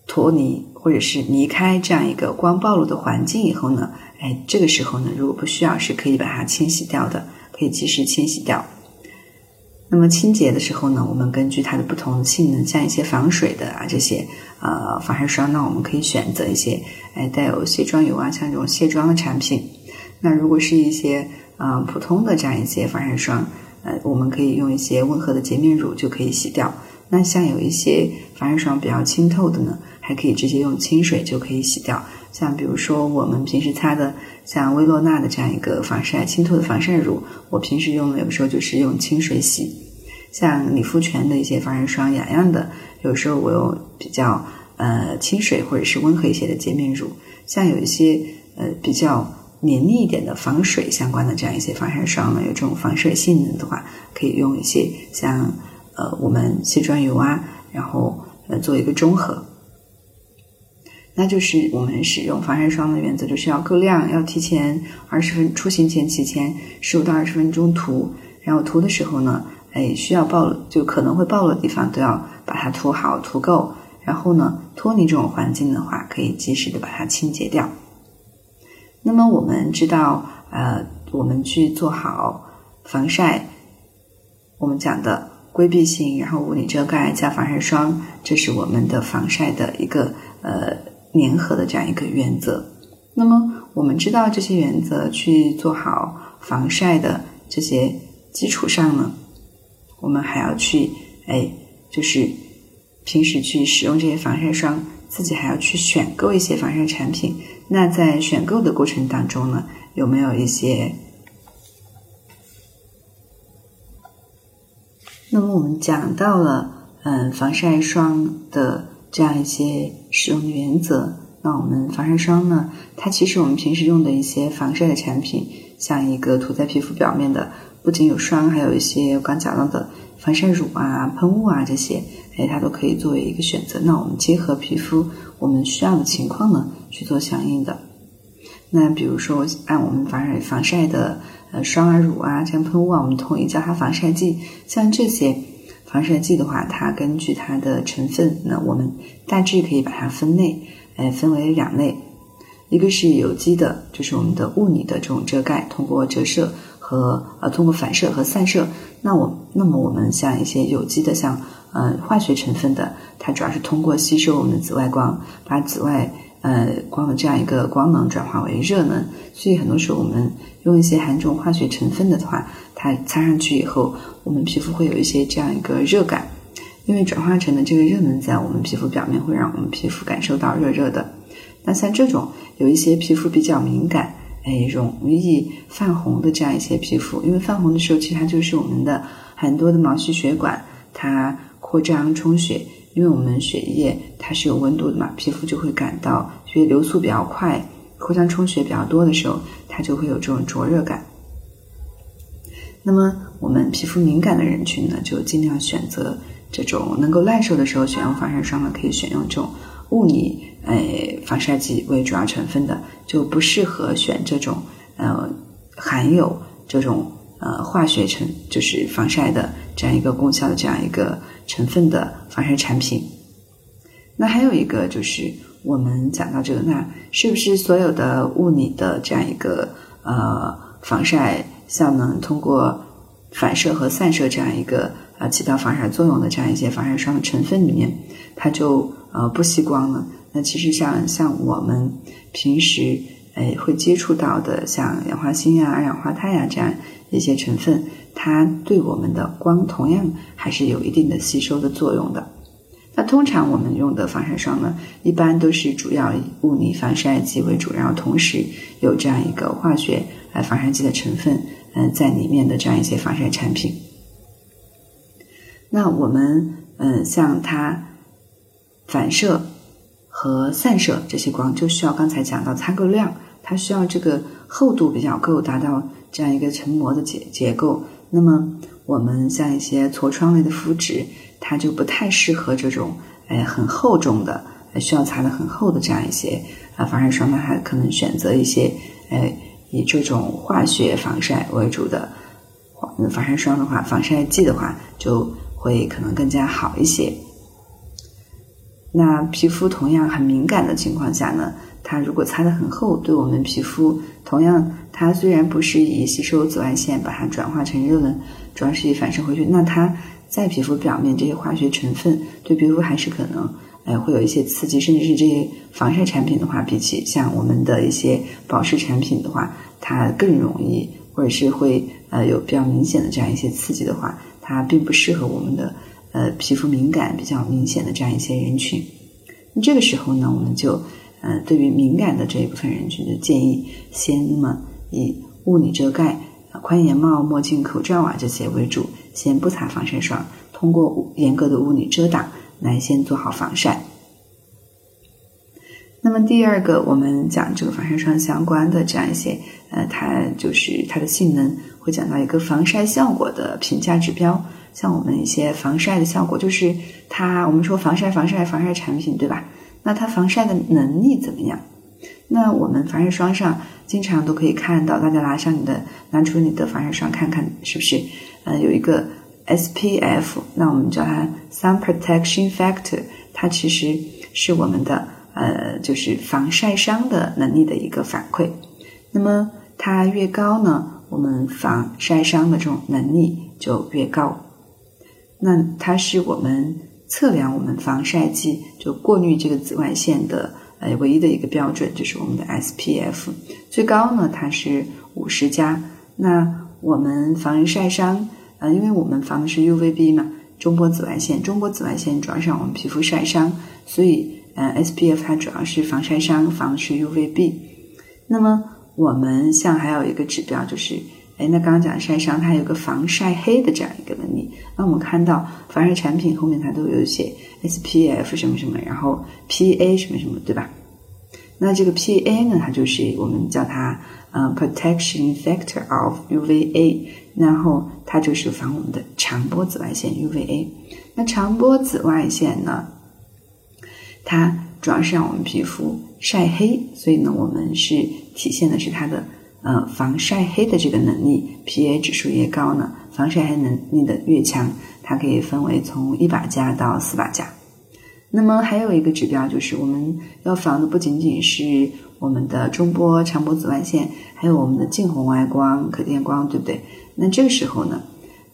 脱离或者是离开这样一个光暴露的环境以后呢，哎，这个时候呢，如果不需要，是可以把它清洗掉的，可以及时清洗掉。那么清洁的时候呢，我们根据它的不同性能，像一些防水的啊这些呃防晒霜，那我们可以选择一些哎带有卸妆油啊，像这种卸妆的产品。那如果是一些啊，普通的这样一些防晒霜，呃，我们可以用一些温和的洁面乳就可以洗掉。那像有一些防晒霜比较清透的呢，还可以直接用清水就可以洗掉。像比如说我们平时擦的像薇诺娜的这样一个防晒清透的防晒乳，我平时用的有时候就是用清水洗。像理肤泉的一些防晒霜，雅漾的，有时候我用比较呃清水或者是温和一些的洁面乳。像有一些呃比较。黏腻一点的防水相关的这样一些防晒霜呢，有这种防水性能的话，可以用一些像呃我们卸妆油啊，然后呃做一个中和。那就是我们使用防晒霜的原则，就是要够量，要提前二十分出行前提前十五到二十分钟涂，然后涂的时候呢，哎需要暴露就可能会暴露的地方都要把它涂好涂够，然后呢脱离这种环境的话，可以及时的把它清洁掉。那么我们知道，呃，我们去做好防晒，我们讲的规避性，然后物理遮盖加防晒霜，这是我们的防晒的一个呃粘合的这样一个原则。那么我们知道这些原则去做好防晒的这些基础上呢，我们还要去哎，就是平时去使用这些防晒霜，自己还要去选购一些防晒产品。那在选购的过程当中呢，有没有一些？那么我们讲到了，嗯，防晒霜的这样一些使用的原则。那我们防晒霜呢，它其实我们平时用的一些防晒的产品，像一个涂在皮肤表面的，不仅有霜，还有一些刚讲到的防晒乳啊、喷雾啊这些，哎，它都可以作为一个选择。那我们结合皮肤。我们需要的情况呢，去做相应的。那比如说，按我们防晒防晒的呃霜啊、乳啊、这样喷雾啊，我们统一叫它防晒剂。像这些防晒剂的话，它根据它的成分，那我们大致可以把它分类，呃，分为两类。一个是有机的，就是我们的物理的这种遮盖，通过折射和呃通过反射和散射。那我那么我们像一些有机的，像。呃，化学成分的，它主要是通过吸收我们的紫外光，把紫外呃光的这样一个光能转化为热能。所以很多时候我们用一些含这种化学成分的话，它擦上去以后，我们皮肤会有一些这样一个热感，因为转化成的这个热能在我们皮肤表面会让我们皮肤感受到热热的。那像这种有一些皮肤比较敏感，哎，容易泛红的这样一些皮肤，因为泛红的时候，其实它就是我们的很多的毛细血管它。扩张充血，因为我们血液它是有温度的嘛，皮肤就会感到血液流速比较快，互相充血比较多的时候，它就会有这种灼热感。那么我们皮肤敏感的人群呢，就尽量选择这种能够耐受的时候选用防晒霜呢，可以选用这种物理诶防晒剂为主要成分的，就不适合选这种呃含有这种呃化学成就是防晒的这样一个功效的这样一个成分的防晒产品。那还有一个就是我们讲到这个，那是不是所有的物理的这样一个呃防晒效能，通过反射和散射这样一个呃起到防晒作用的这样一些防晒霜的成分里面，它就呃不吸光呢？那其实像像我们平时诶会接触到的，像氧化锌呀、二氧化钛呀这样一些成分，它对我们的光同样还是有一定的吸收的作用的。那通常我们用的防晒霜呢，一般都是主要以物理防晒剂为主，然后同时有这样一个化学呃防晒剂的成分嗯在里面的这样一些防晒产品。那我们嗯像它反射和散射这些光，就需要刚才讲到擦够量，它需要这个厚度比较够，达到这样一个成膜的结结构。那么我们像一些痤疮类的肤质。它就不太适合这种，哎，很厚重的，需要擦的很厚的这样一些啊防晒霜呢，还可能选择一些，哎，以这种化学防晒为主的防晒霜的话，防晒剂的话，就会可能更加好一些。那皮肤同样很敏感的情况下呢，它如果擦的很厚，对我们皮肤同样，它虽然不是以吸收紫外线把它转化成热能，主要是以反射回去，那它。在皮肤表面，这些化学成分对皮肤还是可能，呃，会有一些刺激，甚至是这些防晒产品的话，比起像我们的一些保湿产品的话，它更容易，或者是会呃有比较明显的这样一些刺激的话，它并不适合我们的呃皮肤敏感比较明显的这样一些人群。那这个时候呢，我们就呃对于敏感的这一部分人群，就建议先那么以物理遮盖、宽檐帽、墨镜、口罩啊这些为主。先不擦防晒霜，通过严格的物理遮挡来先做好防晒。那么第二个，我们讲这个防晒霜相关的这样一些，呃，它就是它的性能，会讲到一个防晒效果的评价指标。像我们一些防晒的效果，就是它，我们说防晒、防晒、防晒产品，对吧？那它防晒的能力怎么样？那我们防晒霜上经常都可以看到，大家拿上你的，拿出你的防晒霜看看，是不是？呃，有一个 SPF，那我们叫它 Sun Protection Factor，它其实是我们的呃，就是防晒伤的能力的一个反馈。那么它越高呢，我们防晒伤的这种能力就越高。那它是我们测量我们防晒剂就过滤这个紫外线的呃唯一的一个标准，就是我们的 SPF。最高呢，它是五十加。那我们防晒伤，呃，因为我们防的是 UVB 嘛，中波紫外线。中波紫外线主要是让我们皮肤晒伤，所以呃，SPF 它主要是防晒伤，防的是 UVB。那么我们像还有一个指标就是，哎，那刚刚讲晒伤，它有个防晒黑的这样一个能力。那我们看到防晒产品后面它都有写 SPF 什么什么，然后 PA 什么什么，对吧？那这个 PA 呢，它就是我们叫它。呃，protection factor of UVA，然后它就是防我们的长波紫外线 UVA。那长波紫外线呢，它主要是让我们皮肤晒黑，所以呢，我们是体现的是它的呃防晒黑的这个能力。PA 指数越高呢，防晒黑能力的越强，它可以分为从一百加到四百加。那么还有一个指标就是我们要防的不仅仅是我们的中波、长波紫外线，还有我们的近红外光、可见光，对不对？那这个时候呢，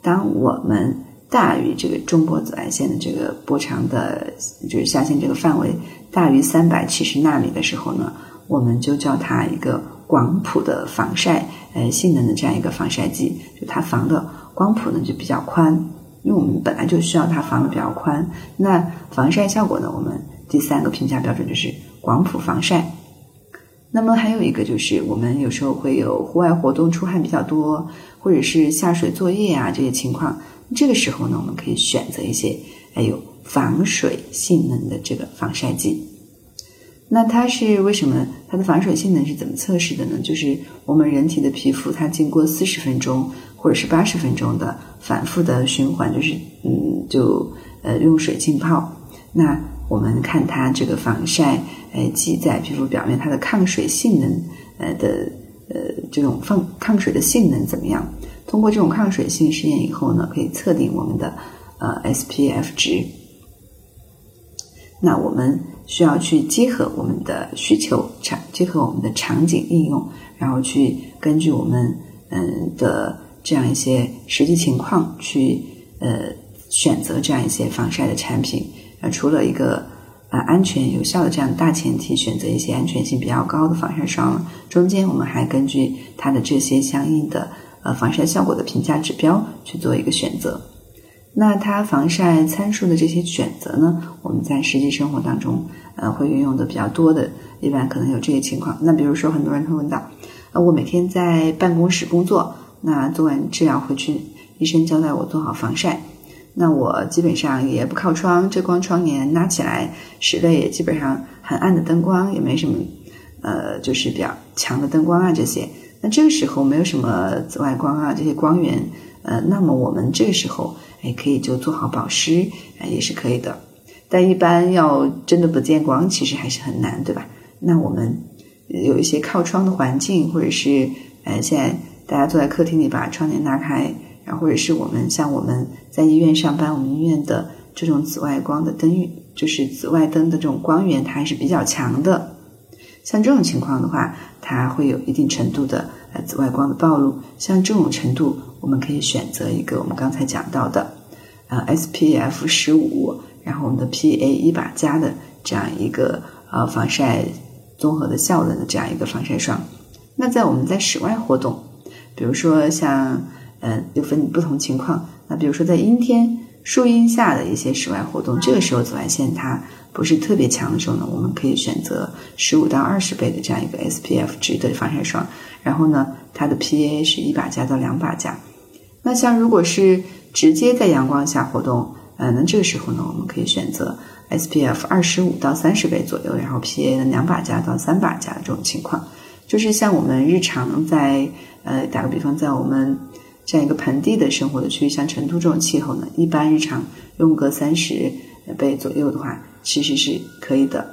当我们大于这个中波紫外线的这个波长的，就是下限这个范围大于三百七十纳米的时候呢，我们就叫它一个广谱的防晒呃性能的这样一个防晒剂，就它防的光谱呢就比较宽。因为我们本来就需要它防的比较宽，那防晒效果呢？我们第三个评价标准就是广谱防晒。那么还有一个就是，我们有时候会有户外活动出汗比较多，或者是下水作业啊这些情况，这个时候呢，我们可以选择一些还有防水性能的这个防晒剂。那它是为什么？它的防水性能是怎么测试的呢？就是我们人体的皮肤，它经过四十分钟或者是八十分钟的反复的循环，就是嗯，就呃用水浸泡。那我们看它这个防晒呃剂在皮肤表面它的抗水性能呃的呃这种抗抗水的性能怎么样？通过这种抗水性试验以后呢，可以测定我们的呃 SPF 值。那我们需要去结合我们的需求场，结合我们的场景应用，然后去根据我们嗯的这样一些实际情况去呃选择这样一些防晒的产品。呃，除了一个呃安全有效的这样大前提，选择一些安全性比较高的防晒霜，中间我们还根据它的这些相应的呃防晒效果的评价指标去做一个选择。那它防晒参数的这些选择呢，我们在实际生活当中，呃，会运用的比较多的，一般可能有这些情况。那比如说，很多人会问到，呃，我每天在办公室工作，那做完治疗回去，医生交代我做好防晒，那我基本上也不靠窗，遮光窗帘拉起来，室内也基本上很暗的灯光，也没什么，呃，就是比较强的灯光啊这些。那这个时候没有什么紫外光啊这些光源，呃，那么我们这个时候。也，可以就做好保湿，啊，也是可以的。但一般要真的不见光，其实还是很难，对吧？那我们有一些靠窗的环境，或者是呃，现在大家坐在客厅里把窗帘拉开，然后或者是我们像我们在医院上班，我们医院的这种紫外光的灯，就是紫外灯的这种光源，它还是比较强的。像这种情况的话，它会有一定程度的呃紫外光的暴露。像这种程度。我们可以选择一个我们刚才讲到的，呃，SPF 十五，然后我们的 PA 一把加的这样一个呃防晒综合的效能的这样一个防晒霜。那在我们在室外活动，比如说像呃，又分不同情况。那比如说在阴天、树荫下的一些室外活动，这个时候紫外线它不是特别强的时候呢，我们可以选择十五到二十倍的这样一个 SPF 值的防晒霜。然后呢，它的 PA 是一把加到两把加。那像如果是直接在阳光下活动，呃，那这个时候呢，我们可以选择 SPF 二十五到三十倍左右，然后 PA 的两把加到三把加这种情况，就是像我们日常在呃，打个比方，在我们这样一个盆地的生活的区域，像成都这种气候呢，一般日常用个三十倍左右的话，其实是可以的。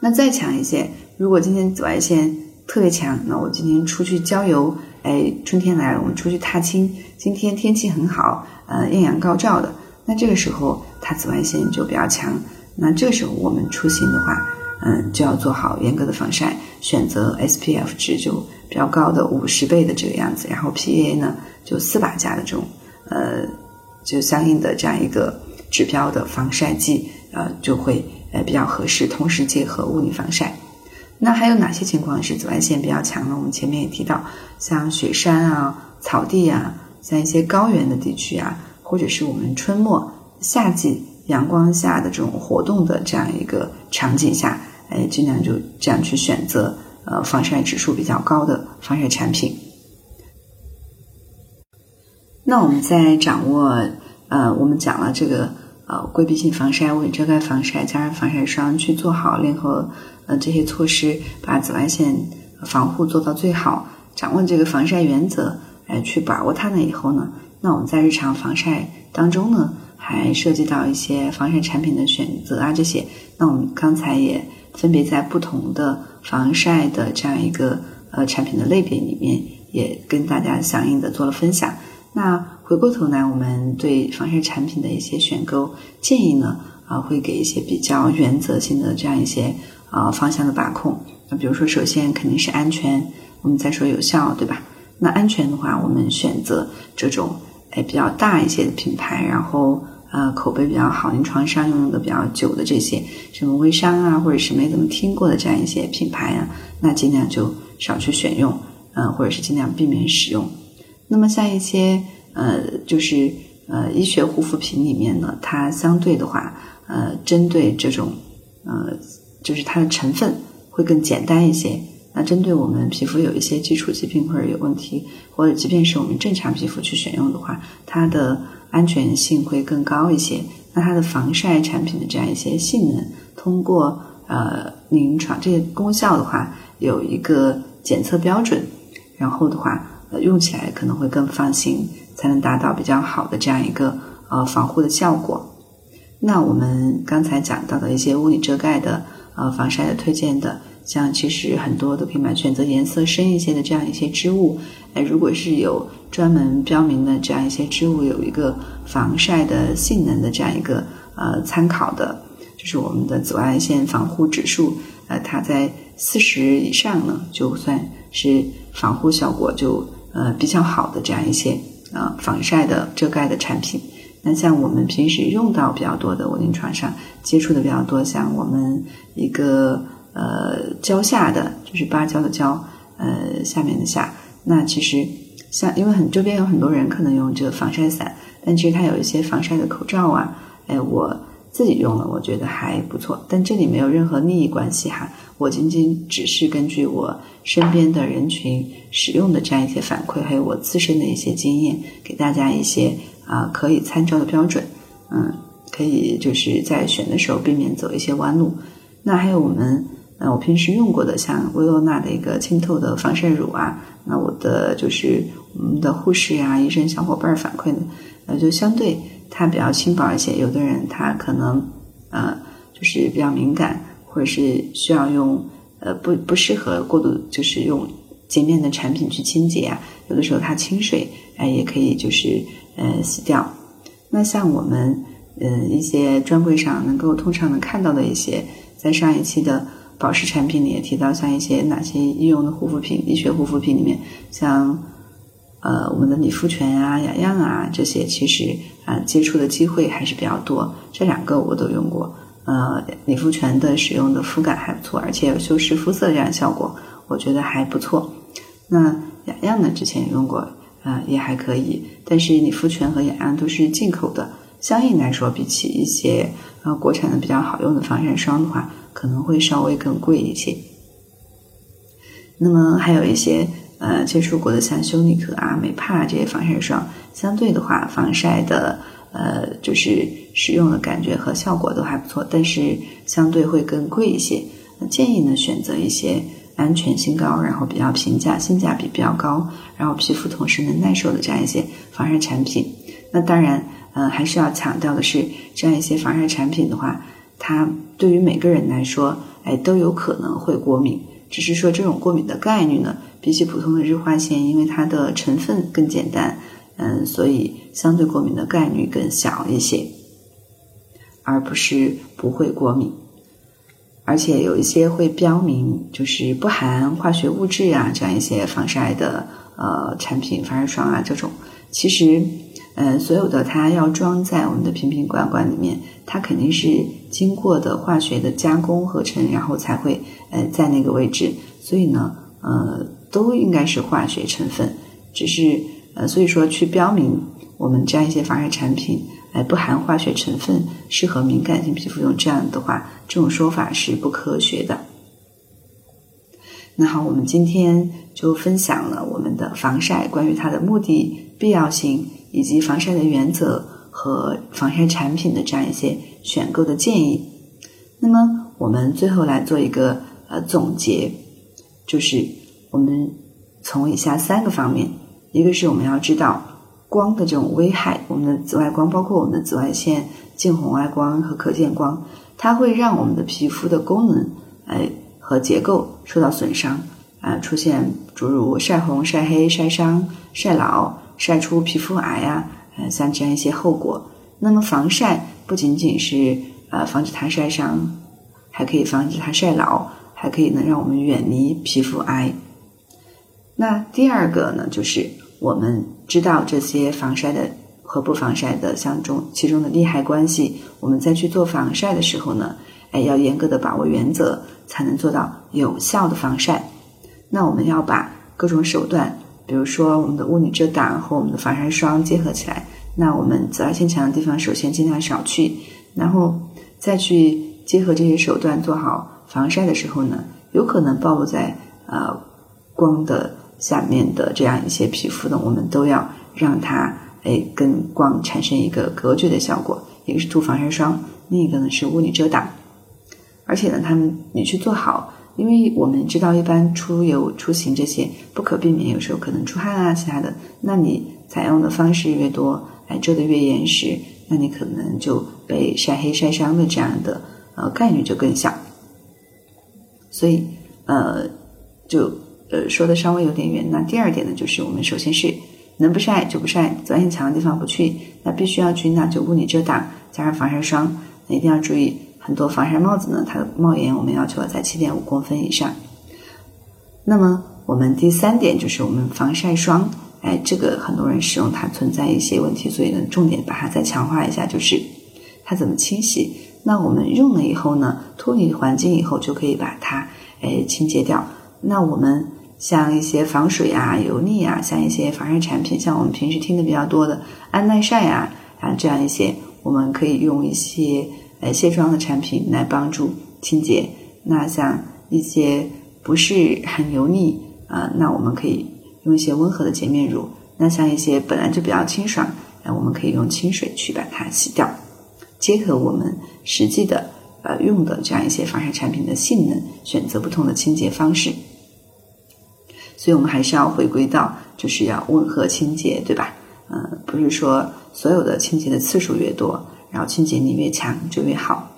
那再强一些，如果今天紫外线特别强，那我今天出去郊游。哎，春天来了，我们出去踏青。今天天气很好，呃，艳阳高照的。那这个时候，它紫外线就比较强。那这个时候我们出行的话，嗯，就要做好严格的防晒，选择 SPF 值就比较高的五十倍的这个样子。然后 PA 呢，就四把加的这种，呃，就相应的这样一个指标的防晒剂，呃，就会呃比较合适。同时结合物理防晒。那还有哪些情况是紫外线比较强呢？我们前面也提到，像雪山啊、草地啊，像一些高原的地区啊，或者是我们春末、夏季阳光下的这种活动的这样一个场景下，哎，尽量就这样去选择呃防晒指数比较高的防晒产品。那我们在掌握呃，我们讲了这个。呃，规避性防晒、物理遮盖防晒、加上防晒霜，去做好联合呃这些措施，把紫外线防护做到最好。掌握这个防晒原则，哎，去把握它呢以后呢，那我们在日常防晒当中呢，还涉及到一些防晒产品的选择啊这些。那我们刚才也分别在不同的防晒的这样一个呃产品的类别里面，也跟大家相应的做了分享。那回过头来，我们对防晒产品的一些选购建议呢，啊，会给一些比较原则性的这样一些啊方向的把控。那比如说，首先肯定是安全，我们再说有效，对吧？那安全的话，我们选择这种哎比较大一些的品牌，然后呃口碑比较好，临床上用的比较久的这些，什么微商啊，或者是没怎么听过的这样一些品牌啊，那尽量就少去选用，嗯，或者是尽量避免使用。那么像一些呃，就是呃医学护肤品里面呢，它相对的话，呃，针对这种呃，就是它的成分会更简单一些。那针对我们皮肤有一些基础疾病或者有问题，或者即便是我们正常皮肤去选用的话，它的安全性会更高一些。那它的防晒产品的这样一些性能，通过呃临床这些功效的话，有一个检测标准，然后的话。呃用起来可能会更放心，才能达到比较好的这样一个呃防护的效果。那我们刚才讲到的一些物理遮盖的呃防晒的推荐的，像其实很多都可以买选择颜色深一些的这样一些织物。哎，如果是有专门标明的这样一些织物有一个防晒的性能的这样一个呃参考的，就是我们的紫外线防护指数，呃，它在四十以上呢，就算是防护效果就呃比较好的这样一些呃防晒的遮盖的产品。那像我们平时用到比较多的，我临床上接触的比较多，像我们一个呃蕉下的，就是芭蕉的蕉，呃下面的下。那其实像因为很周边有很多人可能用这个防晒伞，但其实它有一些防晒的口罩啊，哎，我自己用了，我觉得还不错。但这里没有任何利益关系哈，我仅仅只是根据我身边的人群使用的这样一些反馈，还有我自身的一些经验，给大家一些。啊，可以参照的标准，嗯，可以就是在选的时候避免走一些弯路。那还有我们，呃，我平时用过的像薇诺娜的一个清透的防晒乳啊，那我的就是我们的护士呀、医生小伙伴反馈的，呃，就相对它比较轻薄一些。有的人他可能呃就是比较敏感，或者是需要用呃不不适合过度就是用洁面的产品去清洁啊，有的时候它清水哎也可以就是。呃，洗掉。那像我们呃一些专柜上能够通常能看到的一些，在上一期的保湿产品里也提到，像一些哪些医用的护肤品、医学护肤品里面，像呃我们的理肤泉啊、雅漾啊这些，其实啊接触的机会还是比较多。这两个我都用过。呃，理肤泉的使用的肤感还不错，而且有修饰肤色这样效果，我觉得还不错。那雅漾呢，之前也用过。啊，也还可以，但是理肤泉和雅漾都是进口的，相应来说，比起一些呃国产的比较好用的防晒霜的话，可能会稍微更贵一些。那么还有一些呃接触过的，像修丽可啊、美帕这些防晒霜，相对的话，防晒的呃就是使用的感觉和效果都还不错，但是相对会更贵一些。建议呢选择一些。安全性高，然后比较平价，性价比比较高，然后皮肤同时能耐受的这样一些防晒产品。那当然，呃，还是要强调的是，这样一些防晒产品的话，它对于每个人来说，哎，都有可能会过敏。只是说这种过敏的概率呢，比起普通的日化线，因为它的成分更简单，嗯，所以相对过敏的概率更小一些，而不是不会过敏。而且有一些会标明，就是不含化学物质啊，这样一些防晒的呃产品，防晒霜啊这种，其实，呃，所有的它要装在我们的瓶瓶罐罐里面，它肯定是经过的化学的加工合成，然后才会呃在那个位置，所以呢，呃，都应该是化学成分，只是呃，所以说去标明我们这样一些防晒产品。哎，不含化学成分，适合敏感性皮肤用。这样的话，这种说法是不科学的。那好，我们今天就分享了我们的防晒，关于它的目的、必要性，以及防晒的原则和防晒产品的这样一些选购的建议。那么，我们最后来做一个呃总结，就是我们从以下三个方面，一个是我们要知道。光的这种危害，我们的紫外光，包括我们的紫外线、近红外光和可见光，它会让我们的皮肤的功能，哎和结构受到损伤，啊，出现诸如晒红、晒黑、晒伤、晒老、晒出皮肤癌啊，呃，像这样一些后果。那么防晒不仅仅是呃防止它晒伤，还可以防止它晒老，还可以能让我们远离皮肤癌。那第二个呢，就是我们。知道这些防晒的和不防晒的相中其中的利害关系，我们再去做防晒的时候呢，哎，要严格的把握原则，才能做到有效的防晒。那我们要把各种手段，比如说我们的物理遮挡和我们的防晒霜结合起来。那我们紫外线强的地方，首先尽量少去，然后再去结合这些手段做好防晒的时候呢，有可能暴露在呃光的。下面的这样一些皮肤呢，我们都要让它哎跟光产生一个隔绝的效果。一个是涂防晒霜，另一个呢是物理遮挡。而且呢，他们你去做好因为我们知道，一般出游出行这些不可避免，有时候可能出汗啊，其他的。那你采用的方式越多，哎，遮的越严实，那你可能就被晒黑晒伤的这样的呃概率就更小。所以呃，就呃说的稍微有点远。那第二点呢，就是我们首先是能不晒就不晒，紫外线强的地方不去。那必须要去，那就物理遮挡，加上防晒霜。那一定要注意。很多防晒帽子呢，它的帽檐我们要求在七点五公分以上。那么我们第三点就是我们防晒霜，哎，这个很多人使用它存在一些问题，所以呢，重点把它再强化一下，就是它怎么清洗。那我们用了以后呢，脱离环境以后就可以把它哎清洁掉。那我们像一些防水啊、油腻啊，像一些防晒产品，像我们平时听的比较多的安耐晒啊啊这样一些，我们可以用一些。呃，卸妆的产品来帮助清洁。那像一些不是很油腻啊，那我们可以用一些温和的洁面乳。那像一些本来就比较清爽，那我们可以用清水去把它洗掉。结合我们实际的呃用的这样一些防晒产品的性能，选择不同的清洁方式。所以我们还是要回归到，就是要温和清洁，对吧？嗯，不是说所有的清洁的次数越多。然后清洁力越强就越好。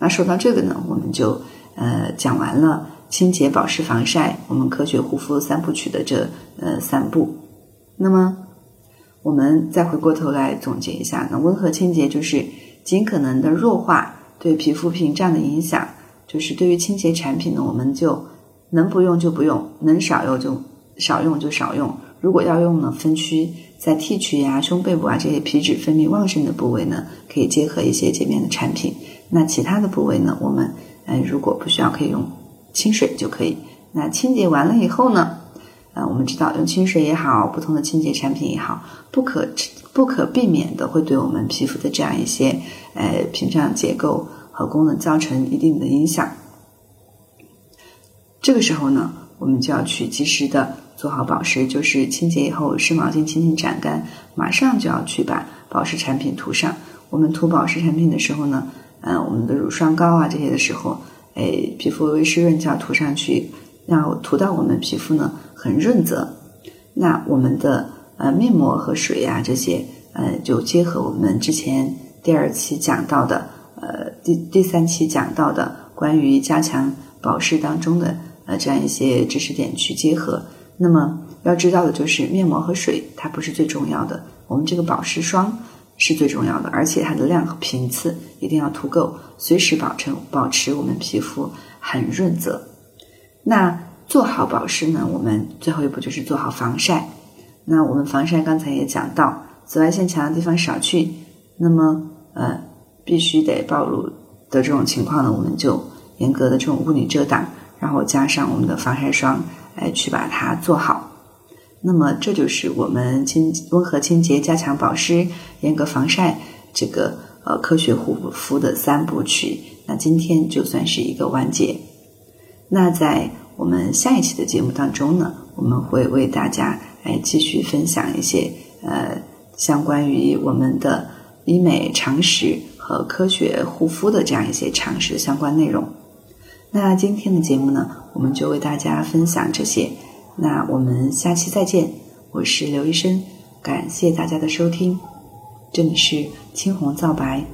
那说到这个呢，我们就呃讲完了清洁、保湿、防晒，我们科学护肤三部曲的这呃三步。那么我们再回过头来总结一下，那温和清洁就是尽可能的弱化对皮肤屏障的影响。就是对于清洁产品呢，我们就能不用就不用，能少用就少用就少用。如果要用呢，分区在 T 区呀、胸背部啊这些皮脂分泌旺盛的部位呢，可以结合一些洁面的产品。那其他的部位呢，我们呃如果不需要，可以用清水就可以。那清洁完了以后呢，呃我们知道用清水也好，不同的清洁产品也好，不可不可避免的会对我们皮肤的这样一些呃屏障结构和功能造成一定的影响。这个时候呢，我们就要去及时的。做好保湿，就是清洁以后湿毛巾轻轻展干，马上就要去把保湿产品涂上。我们涂保湿产品的时候呢，嗯，我们的乳霜膏啊这些的时候，哎，皮肤微微湿润就要涂上去，让涂到我们皮肤呢很润泽。那我们的呃面膜和水呀这些，呃，就结合我们之前第二期讲到的，呃，第第三期讲到的关于加强保湿当中的呃这样一些知识点去结合。那么要知道的就是面膜和水它不是最重要的，我们这个保湿霜是最重要的，而且它的量和频次一定要涂够，随时保持保持我们皮肤很润泽。那做好保湿呢，我们最后一步就是做好防晒。那我们防晒刚才也讲到，紫外线强的地方少去，那么呃必须得暴露的这种情况呢，我们就严格的这种物理遮挡，然后加上我们的防晒霜。来去把它做好，那么这就是我们清温和清洁、加强保湿、严格防晒这个呃科学护肤的三部曲。那今天就算是一个完结。那在我们下一期的节目当中呢，我们会为大家来继续分享一些呃相关于我们的医美常识和科学护肤的这样一些常识相关内容。那今天的节目呢，我们就为大家分享这些。那我们下期再见，我是刘医生，感谢大家的收听，这里是青红皂白。